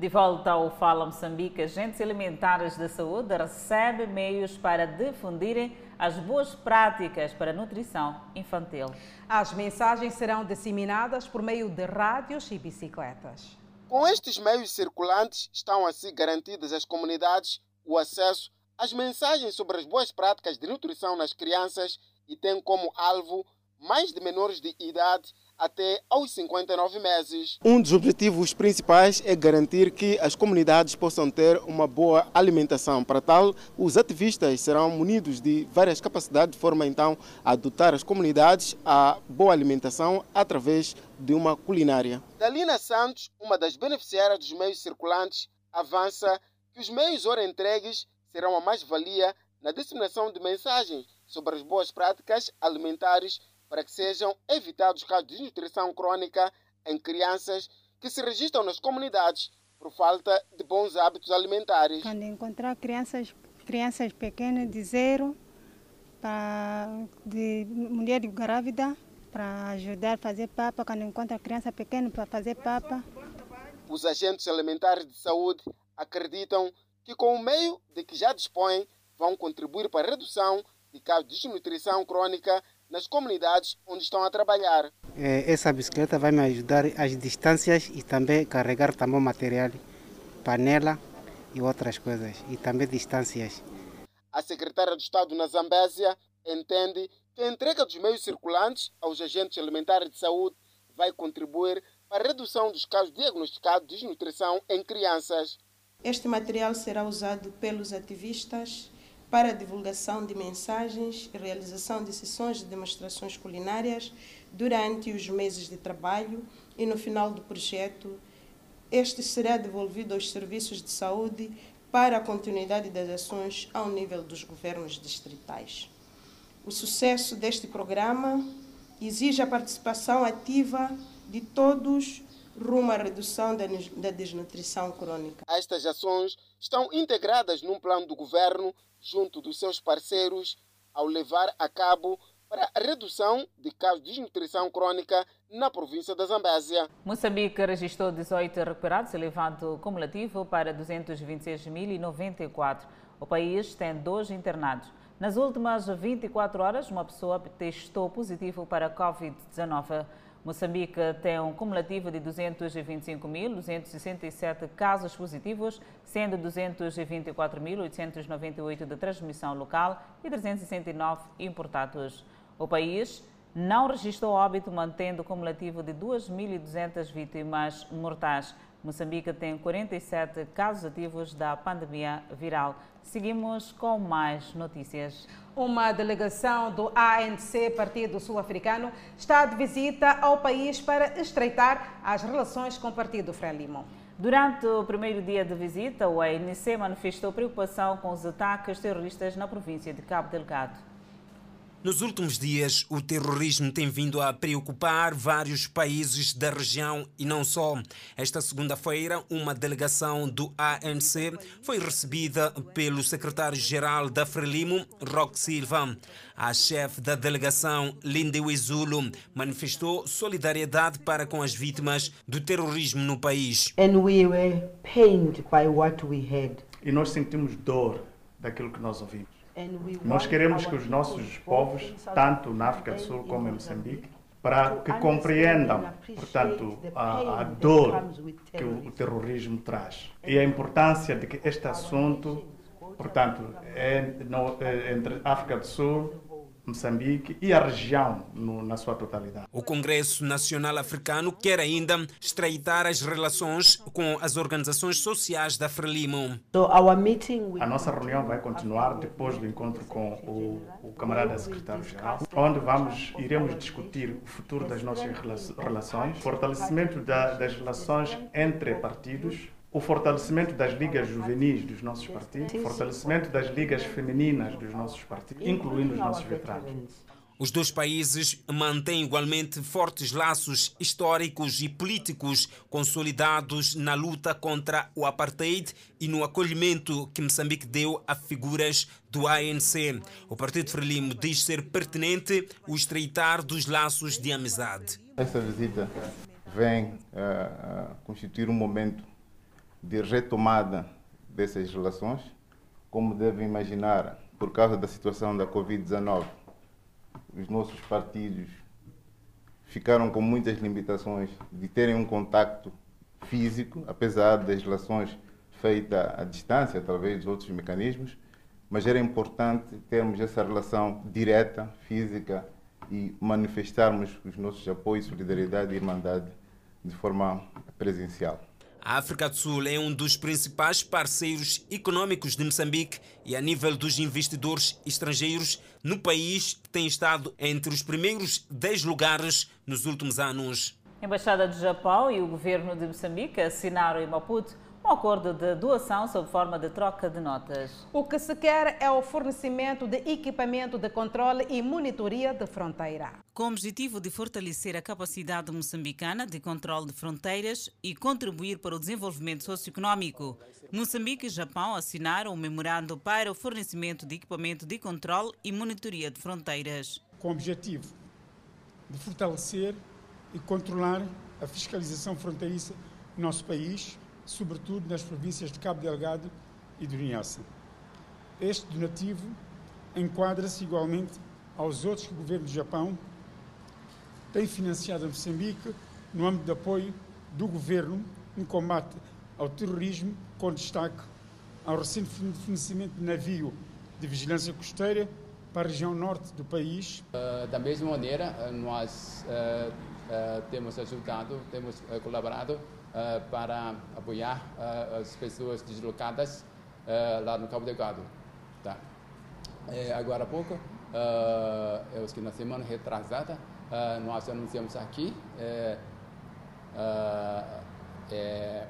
De volta ao Fala Moçambique, agentes alimentares de saúde recebem meios para difundirem as boas práticas para a nutrição infantil. As mensagens serão disseminadas por meio de rádios e bicicletas. Com estes meios circulantes, estão assim garantidas às comunidades o acesso às mensagens sobre as boas práticas de nutrição nas crianças e tem como alvo mais de menores de idade até aos 59 meses. Um dos objetivos principais é garantir que as comunidades possam ter uma boa alimentação. Para tal, os ativistas serão munidos de várias capacidades, de forma então a dotar as comunidades a boa alimentação através de uma culinária. Dalina Santos, uma das beneficiárias dos meios circulantes, avança que os meios ora entregues serão a mais-valia na disseminação de mensagens sobre as boas práticas alimentares para que sejam evitados casos de desnutrição crônica em crianças que se registram nas comunidades por falta de bons hábitos alimentares. Quando encontrar crianças, crianças pequenas de zero, de mulher grávida, para ajudar a fazer papa, quando encontra criança pequena para fazer papa. Os agentes alimentares de saúde acreditam que com o meio de que já dispõem vão contribuir para a redução de casos de desnutrição crônica nas comunidades onde estão a trabalhar. Essa bicicleta vai me ajudar às distâncias e também carregar também material panela e outras coisas, e também distâncias. A secretária do Estado na Zambésia entende que a entrega dos meios circulantes aos agentes alimentares de saúde vai contribuir para a redução dos casos diagnosticados de desnutrição em crianças. Este material será usado pelos ativistas para a divulgação de mensagens e realização de sessões de demonstrações culinárias durante os meses de trabalho e no final do projeto, este será devolvido aos serviços de saúde para a continuidade das ações ao nível dos governos distritais. O sucesso deste programa exige a participação ativa de todos rumo à redução da desnutrição crônica. Estas ações estão integradas num plano do governo junto dos seus parceiros ao levar a cabo para a redução de casos de desnutrição crônica na província da Zambésia. Moçambique registrou 18 recuperados, elevado cumulativo para 226.094. O país tem dois internados. Nas últimas 24 horas, uma pessoa testou positivo para a Covid-19. Moçambique tem um cumulativo de 225.267 casos positivos, sendo 224.898 de transmissão local e 369 importados. O país não registrou óbito, mantendo o cumulativo de 2.200 vítimas mortais. Moçambique tem 47 casos ativos da pandemia viral. Seguimos com mais notícias. Uma delegação do ANC, Partido Sul-Africano, está de visita ao país para estreitar as relações com o Partido Frelimo. Durante o primeiro dia de visita, o ANC manifestou preocupação com os ataques terroristas na província de Cabo Delgado. Nos últimos dias, o terrorismo tem vindo a preocupar vários países da região e não só. Esta segunda-feira, uma delegação do ANC foi recebida pelo secretário-geral da Frelimo, Roque Silva. A chefe da delegação, Lindewi Zulu, manifestou solidariedade para com as vítimas do terrorismo no país. And we were pained by what we heard. E nós sentimos dor daquilo que nós ouvimos. Nós queremos que os nossos povos, tanto na África do Sul como em Moçambique, para que compreendam, portanto, a, a dor que o, terrorismo traz. E a importância de que este assunto, portanto, é, no, é entre África do Sul, Moçambique e a região no, na sua totalidade. O Congresso Nacional Africano quer ainda estreitar as relações com as organizações sociais da Frelimo. A nossa reunião vai continuar depois do encontro com o, o camarada secretário-geral, onde vamos iremos discutir o futuro das nossas relações, fortalecimento da, das relações entre partidos, o fortalecimento das ligas juvenis dos nossos partidos, o fortalecimento das ligas femininas dos nossos partidos, incluindo os nossos veteranos. Os dois países mantêm igualmente fortes laços históricos e políticos consolidados na luta contra o apartheid e no acolhimento que Moçambique deu a figuras do ANC. O Partido Frelimo diz ser pertinente o estreitar dos laços de amizade. Essa visita vem uh, constituir um momento de retomada dessas relações. Como devem imaginar, por causa da situação da Covid-19, os nossos partidos ficaram com muitas limitações de terem um contacto físico, apesar das relações feitas à distância, através de outros mecanismos, mas era importante termos essa relação direta, física e manifestarmos os nossos apoios, solidariedade e irmandade de forma presencial. A África do Sul é um dos principais parceiros econômicos de Moçambique e, a nível dos investidores estrangeiros no país, tem estado entre os primeiros 10 lugares nos últimos anos. A Embaixada do Japão e o governo de Moçambique assinaram em Maputo um acordo de doação sob forma de troca de notas. O que se quer é o fornecimento de equipamento de controle e monitoria de fronteira. Com o objetivo de fortalecer a capacidade moçambicana de controle de fronteiras e contribuir para o desenvolvimento socioeconômico, Moçambique e Japão assinaram um memorando para o fornecimento de equipamento de controle e monitoria de fronteiras. Com o objetivo de fortalecer e controlar a fiscalização fronteiriça no nosso país, sobretudo nas províncias de Cabo Delgado e do Niassa. Este donativo enquadra-se igualmente aos outros que o governo do Japão tem financiado a Moçambique no âmbito de apoio do governo no combate ao terrorismo, com destaque ao recente fornecimento de navio de vigilância costeira para a região norte do país. Uh, da mesma maneira, nós uh, uh, temos ajudado, temos colaborado para apoiar as pessoas deslocadas lá no Cabo Delgado. Tá. É, agora há pouco, eu acho que na semana retrasada, nós anunciamos aqui é, é,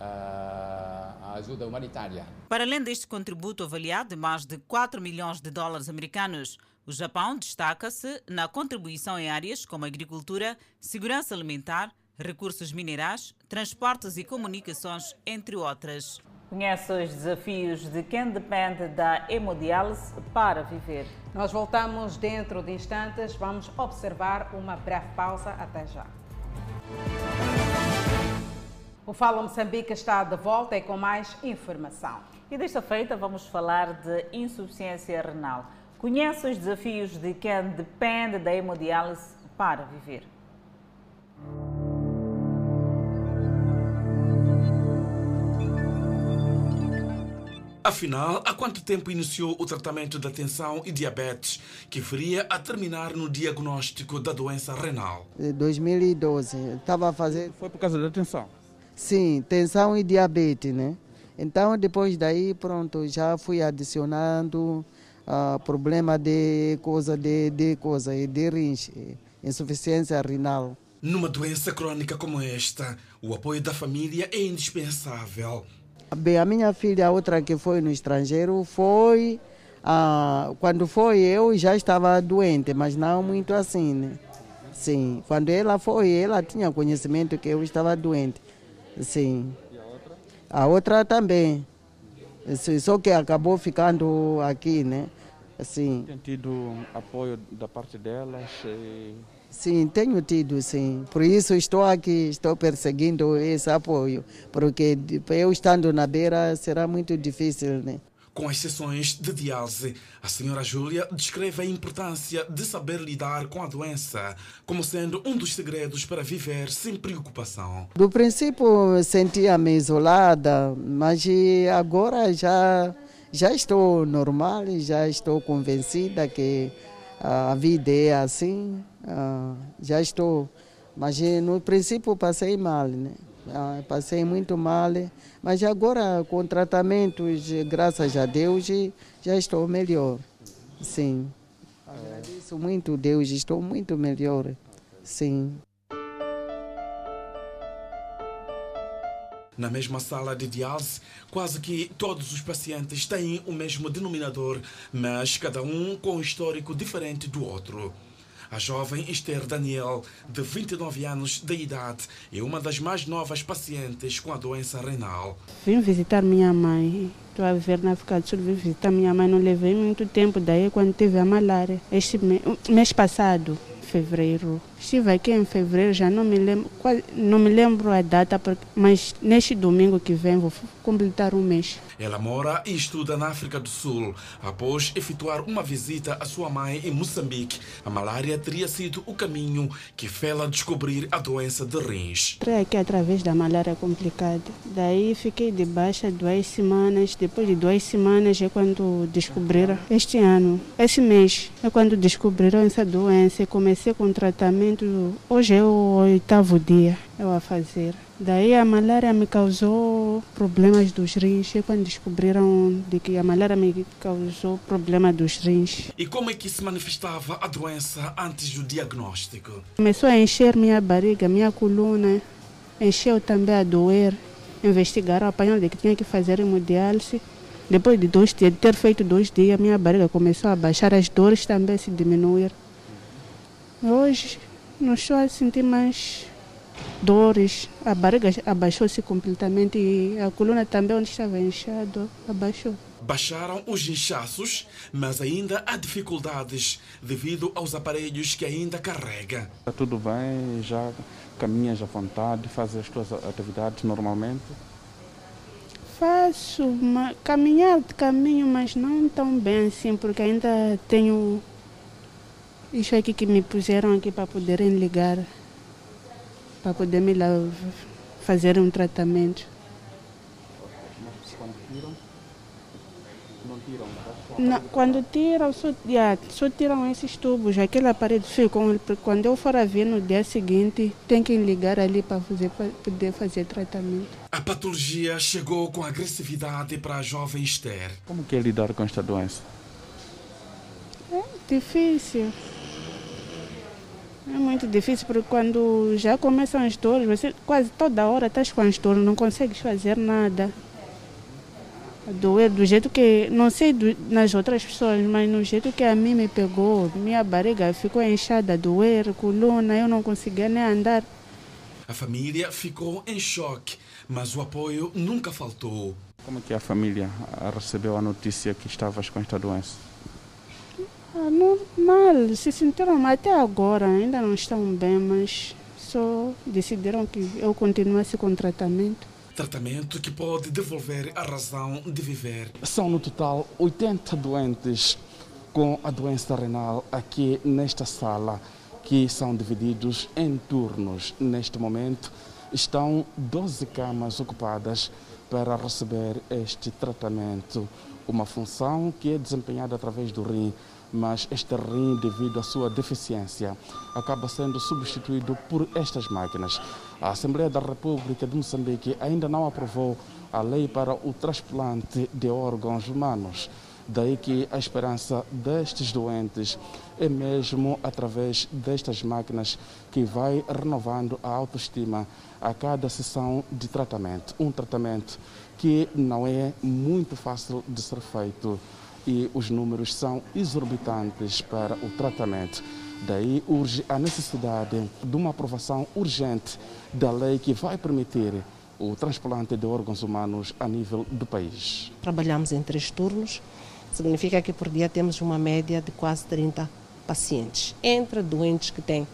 a ajuda humanitária. Para além deste contributo avaliado de mais de 4 milhões de dólares americanos, o Japão destaca-se na contribuição em áreas como agricultura, segurança alimentar, recursos minerais, transportes e comunicações, entre outras. Conhece os desafios de quem depende da hemodiálise para viver. Nós voltamos dentro de instantes. Vamos observar uma breve pausa. Até já. O Fala Moçambique está de volta e com mais informação. E desta feita vamos falar de insuficiência renal. Conhece os desafios de quem depende da hemodiálise para viver. Afinal, há quanto tempo iniciou o tratamento da tensão e diabetes, que viria a terminar no diagnóstico da doença renal? 2012. Estava a fazer. Foi por causa da tensão? Sim, tensão e diabetes, né? Então, depois daí, pronto, já fui adicionando uh, problema de coisa, de, de coisa, de rins, insuficiência renal. Numa doença crônica como esta, o apoio da família é indispensável. Bem, a minha filha, outra que foi no estrangeiro, foi. Uh, quando foi, eu já estava doente, mas não muito assim, né? Sim, quando ela foi, ela tinha conhecimento que eu estava doente. Sim. E a outra? A outra também. Sim, só que acabou ficando aqui, né? Sim. Tem tido apoio da parte delas? E... Sim, tenho tido, sim. Por isso estou aqui, estou perseguindo esse apoio, porque eu estando na beira será muito difícil, né? Com as sessões de diálise, a senhora Júlia descreve a importância de saber lidar com a doença como sendo um dos segredos para viver sem preocupação. Do princípio sentia-me isolada, mas agora já, já estou normal, já estou convencida que a vida é assim, já estou. Mas no princípio passei mal, né? Passei muito mal mas agora, com tratamentos, graças a Deus, já estou melhor. Sim. Agradeço muito Deus, estou muito melhor. Sim. Na mesma sala de diálise, quase que todos os pacientes têm o mesmo denominador, mas cada um com um histórico diferente do outro. A jovem Esther Daniel, de 29 anos de idade, é uma das mais novas pacientes com a doença renal. Vim visitar minha mãe. Estou a viver na África do Sul, vim visitar minha mãe. Não levei muito tempo daí quando tive a malária. Este mês passado, fevereiro. Estive aqui em fevereiro, já não me lembro, não me lembro a data, mas neste domingo que vem vou completar um mês. Ela mora e estuda na África do Sul. Após efetuar uma visita à sua mãe em Moçambique, a malária teria sido o caminho que fez-la descobrir a doença de rins. Entrei aqui através da malária complicada. Daí fiquei de baixa duas semanas. Depois de duas semanas é quando descobriram, este ano, esse mês, é quando descobriram essa doença. Comecei com tratamento. Hoje é o oitavo dia eu a fazer. Daí a malária me causou problemas dos rins. E quando descobriram de que a malária me causou problema dos rins. E como é que se manifestava a doença antes do diagnóstico? Começou a encher minha barriga, minha coluna, encheu também a doer. Investigaram, apanharam de que tinha que fazer hemodiálise. Depois de dois dias, de ter feito dois dias, minha barriga começou a baixar, as dores também se diminuíram. Hoje não estou a sentir mais dores, a barriga abaixou-se completamente e a coluna também, onde estava inchado, abaixou. Baixaram os inchaços, mas ainda há dificuldades devido aos aparelhos que ainda carrega. Está tudo bem, já caminhas à vontade, fazes as tuas atividades normalmente? Faço, uma, caminhar de caminho, mas não tão bem assim, porque ainda tenho isso aqui que me puseram aqui para poderem ligar, para poder me lá fazer um tratamento. Não, quando tiram, só, tiram só tiram esses tubos, aquele aparelho ficam, quando eu for a ver no dia seguinte, tem que ligar ali para fazer, poder fazer tratamento. A patologia chegou com agressividade para a jovem Esther. Como que é lidar com esta doença? É difícil. É muito difícil porque quando já começam as dores, você quase toda hora estás com as dores, não consegues fazer nada. Doer do jeito que, não sei do, nas outras pessoas, mas no jeito que a mim me pegou, minha barriga ficou inchada, doer, coluna, eu não conseguia nem andar. A família ficou em choque, mas o apoio nunca faltou. Como que a família recebeu a notícia que estavas com esta doença? Ah, normal, se sentiram mal até agora, ainda não estão bem, mas só decidiram que eu continuasse com o tratamento. Tratamento que pode devolver a razão de viver. São no total 80 doentes com a doença renal aqui nesta sala, que são divididos em turnos. Neste momento, estão 12 camas ocupadas para receber este tratamento, uma função que é desempenhada através do rim mas este rim, devido à sua deficiência, acaba sendo substituído por estas máquinas. A Assembleia da República de Moçambique ainda não aprovou a lei para o transplante de órgãos humanos. Daí que a esperança destes doentes é mesmo através destas máquinas que vai renovando a autoestima a cada sessão de tratamento. Um tratamento que não é muito fácil de ser feito e os números são exorbitantes para o tratamento. Daí urge a necessidade de uma aprovação urgente da lei que vai permitir o transplante de órgãos humanos a nível do país. Trabalhamos em três turnos, significa que por dia temos uma média de quase 30 pacientes, entre doentes que têm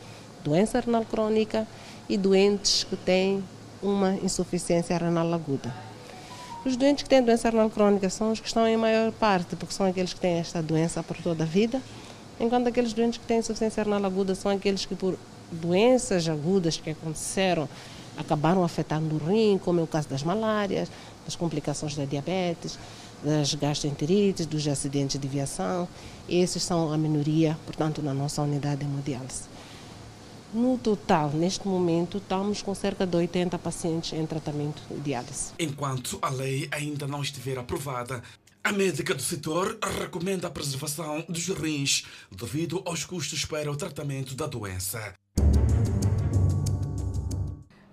doença renal crônica e doentes que têm uma insuficiência renal aguda. Os doentes que têm doença renal crônica são os que estão em maior parte, porque são aqueles que têm esta doença por toda a vida, enquanto aqueles doentes que têm insuficiência renal aguda são aqueles que, por doenças agudas que aconteceram, acabaram afetando o rim, como é o caso das malárias, das complicações da diabetes, das gastroenterites, dos acidentes de viação. Esses são a minoria, portanto, na nossa unidade de hemodiálise. No total, neste momento, estamos com cerca de 80 pacientes em tratamento de diálise. Enquanto a lei ainda não estiver aprovada, a médica do setor recomenda a preservação dos rins devido aos custos para o tratamento da doença.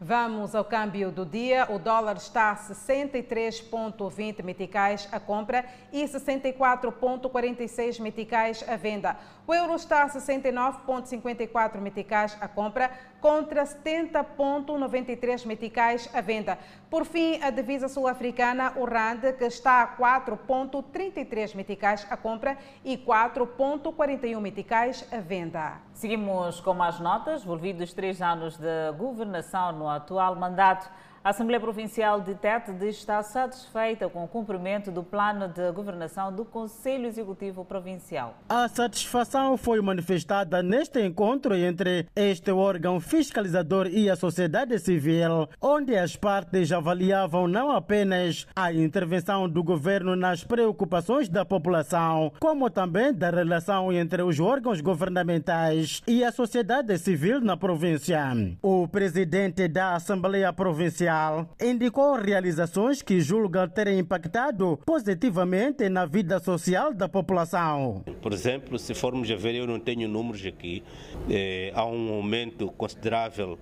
Vamos ao câmbio do dia. O dólar está a 63,20 meticais a compra e 64,46 meticais a venda. O euro está a 69,54 meticais a compra contra 70,93 meticais à venda. Por fim, a divisa sul-africana, o RAND, que está a 4,33 meticais à compra e 4,41 meticais à venda. Seguimos com mais notas. Volvidos três anos de governação no atual mandato, a Assembleia Provincial de Tete diz estar satisfeita com o cumprimento do plano de governação do Conselho Executivo Provincial. A satisfação foi manifestada neste encontro entre este órgão fiscalizador e a sociedade civil, onde as partes avaliavam não apenas a intervenção do governo nas preocupações da população, como também da relação entre os órgãos governamentais e a sociedade civil na província. O presidente da Assembleia Provincial indicou realizações que julga terem impactado positivamente na vida social da população. Por exemplo, se formos a ver, eu não tenho números aqui, eh, há um aumento considerável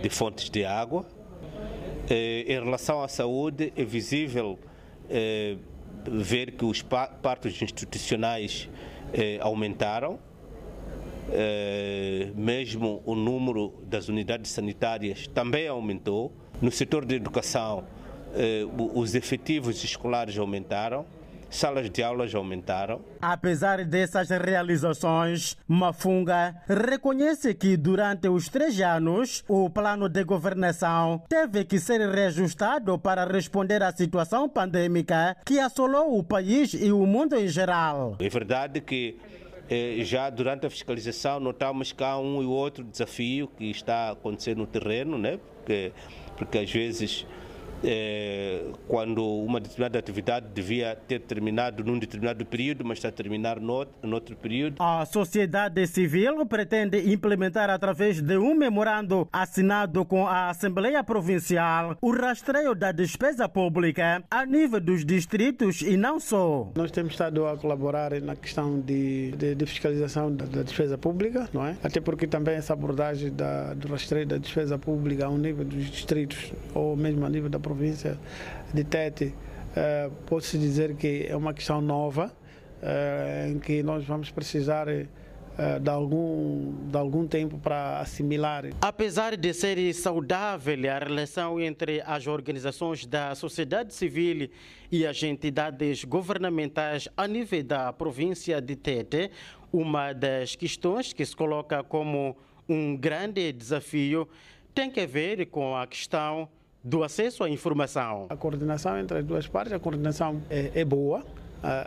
de fontes de água. Eh, em relação à saúde, é visível eh, ver que os partos institucionais aumentaram. mesmo o número das unidades sanitárias também aumentou. No setor de educação, eh, os efetivos escolares aumentaram, salas de aulas aumentaram. Apesar dessas realizações, Mafunga reconhece que durante os três anos o plano de governação teve que ser reajustado para responder à situação pandêmica que assolou o país e o mundo em geral. É verdade que eh, já durante a fiscalização notamos que há um e outro desafio que está acontecendo no terreno, né? Porque porque às vezes é, quando uma determinada atividade devia ter terminado num determinado período, mas está a terminar no, outro período. A sociedade civil pretende implementar através de um memorando assinado com a Assembleia Provincial o rastreio da despesa pública a nível dos distritos e não só. Nós temos estado a colaborar na questão de, de, de fiscalização da, da, despesa pública, não é? Até porque também essa abordagem da, do rastreio da despesa pública ao nível dos distritos ou mesmo a nível da província de Tete, uh, pode-se dizer que é uma questão nova, uh, em que nós vamos precisar uh, de, algum, de algum tempo para assimilar. Apesar de ser saudável a relação entre as organizações da sociedade civil e as entidades governamentais a nível da província de Tete, uma das questões que se coloca como um grande desafio tem que ver com a questão do acesso à informação. A coordenação entre as duas partes, a coordenação é, é boa,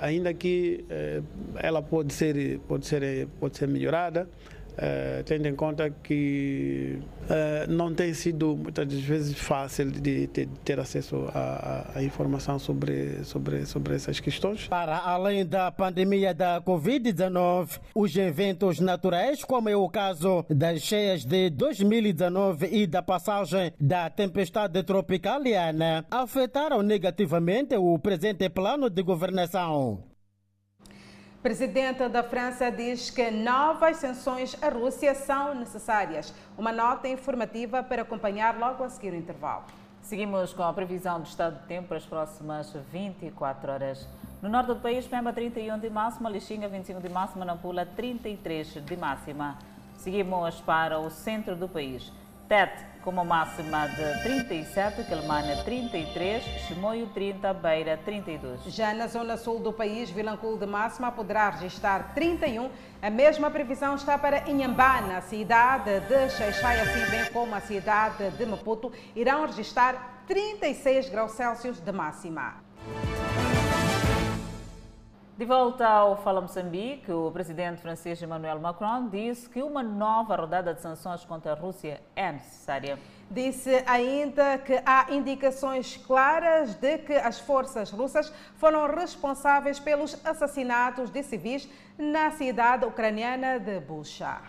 ainda que eh, ela pode ser, pode ser, pode ser melhorada. Uh, tendo em conta que uh, não tem sido muitas vezes fácil de, de ter acesso à, informação sobre, sobre, sobre essas questões. Para além da pandemia da Covid-19, os eventos naturais, como é o caso das cheias de 2019 e da passagem da tempestade tropical Liana, afetaram negativamente o presente plano de governação. Presidente da França diz que novas sanções à Rússia são necessárias. Uma nota informativa para acompanhar logo a seguir o intervalo. Seguimos com a previsão do estado de tempo para as próximas 24 horas. No norte do país, Pemba 31 de máxima, Lixinga 25 de máxima, Nampula 33 de máxima. Seguimos para o centro do país. Tete com uma máxima de 37, Quelimane 33, Chimoio 30, Beira 32. Já na zona sul do país, Vilanculo de máxima poderá registrar 31. A mesma previsão está para Inhambane, a cidade de Xaixai, assim bem como a cidade de Maputo, irão registrar 36 graus Celsius de máxima. De volta ao Fala Moçambique, o presidente francês Emmanuel Macron disse que uma nova rodada de sanções contra a Rússia é necessária. Disse ainda que há indicações claras de que as forças russas foram responsáveis pelos assassinatos de civis na cidade ucraniana de Bucha.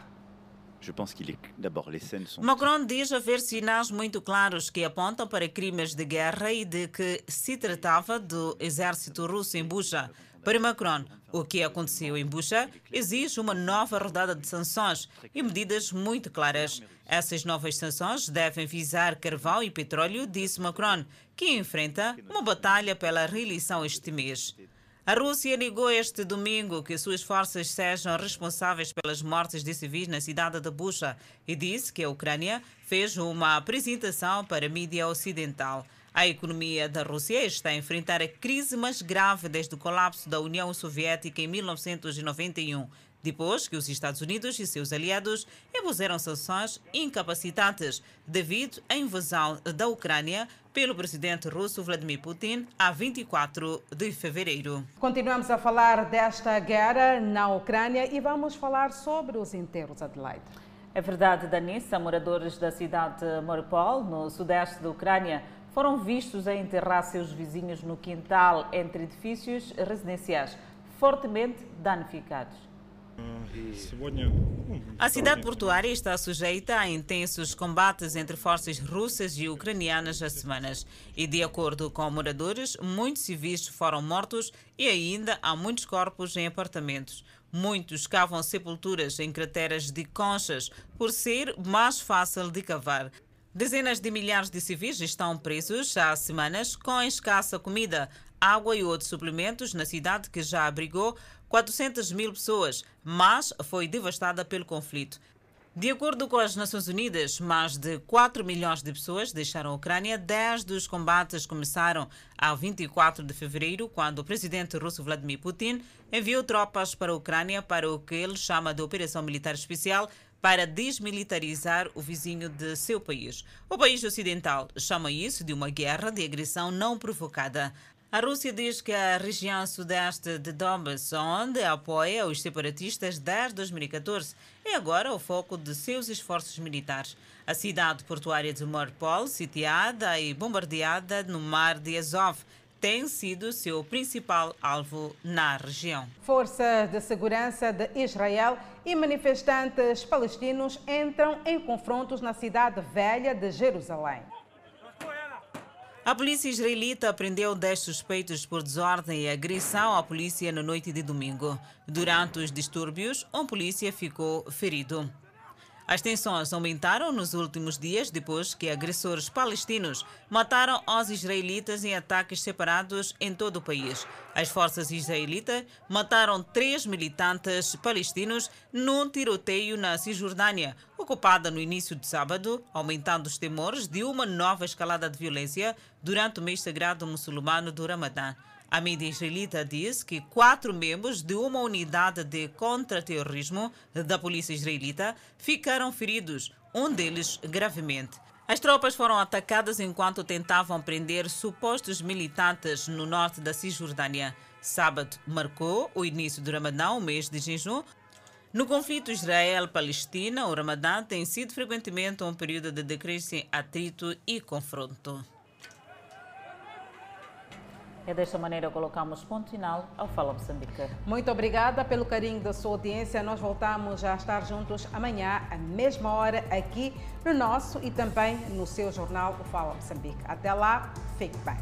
Macron diz haver sinais muito claros que apontam para crimes de guerra e de que se tratava do exército russo em Bucha. Para Macron, o que aconteceu em Bucha exige uma nova rodada de sanções e medidas muito claras. Essas novas sanções devem visar carvão e petróleo, disse Macron, que enfrenta uma batalha pela reeleição este mês. A Rússia negou este domingo que suas forças sejam responsáveis pelas mortes de civis na cidade de Bucha e disse que a Ucrânia fez uma apresentação para a mídia ocidental. A economia da Rússia está a enfrentar a crise mais grave desde o colapso da União Soviética em 1991, depois que os Estados Unidos e seus aliados impuseram sanções incapacitantes devido à invasão da Ucrânia pelo presidente russo Vladimir Putin a 24 de fevereiro. Continuamos a falar desta guerra na Ucrânia e vamos falar sobre os enterros, Adelaide. É verdade, Danissa, moradores da cidade de Mariupol, no sudeste da Ucrânia, foram vistos a enterrar seus vizinhos no quintal entre edifícios residenciais fortemente danificados. A cidade portuária está sujeita a intensos combates entre forças russas e ucranianas há semanas. E, de acordo com moradores, muitos civis foram mortos e ainda há muitos corpos em apartamentos. Muitos cavam sepulturas em crateras de conchas por ser mais fácil de cavar. Dezenas de milhares de civis estão presos há semanas com escassa comida, água e outros suplementos na cidade que já abrigou 400 mil pessoas, mas foi devastada pelo conflito. De acordo com as Nações Unidas, mais de 4 milhões de pessoas deixaram a Ucrânia desde os combates começaram a 24 de fevereiro, quando o presidente russo Vladimir Putin enviou tropas para a Ucrânia para o que ele chama de Operação Militar Especial para desmilitarizar o vizinho de seu país. O país ocidental chama isso de uma guerra de agressão não provocada. A Rússia diz que a região sudeste de Donbass, onde apoia os separatistas desde 2014, é agora o foco de seus esforços militares. A cidade portuária de Mariupol, sitiada e bombardeada no mar de Azov, tem sido seu principal alvo na região. Forças de segurança de Israel e manifestantes palestinos entram em confrontos na cidade velha de Jerusalém. A polícia israelita prendeu 10 suspeitos por desordem e agressão à polícia na noite de domingo. Durante os distúrbios, um polícia ficou ferido. As tensões aumentaram nos últimos dias depois que agressores palestinos mataram os israelitas em ataques separados em todo o país. As forças israelitas mataram três militantes palestinos num tiroteio na Cisjordânia, ocupada no início de sábado, aumentando os temores de uma nova escalada de violência durante o mês sagrado muçulmano do Ramadã. A mídia israelita diz que quatro membros de uma unidade de contra-terrorismo da polícia israelita ficaram feridos, um deles gravemente. As tropas foram atacadas enquanto tentavam prender supostos militantes no norte da Cisjordânia. Sábado marcou o início do Ramadão, o mês de jejum. No conflito Israel-Palestina, o Ramadã tem sido frequentemente um período de decréscimo, atrito e confronto. É desta maneira que colocamos ponto final ao Fala Moçambique. Muito obrigada pelo carinho da sua audiência. Nós voltamos a estar juntos amanhã, à mesma hora, aqui no nosso e também no seu jornal O Fala Moçambique. Até lá, fique bem.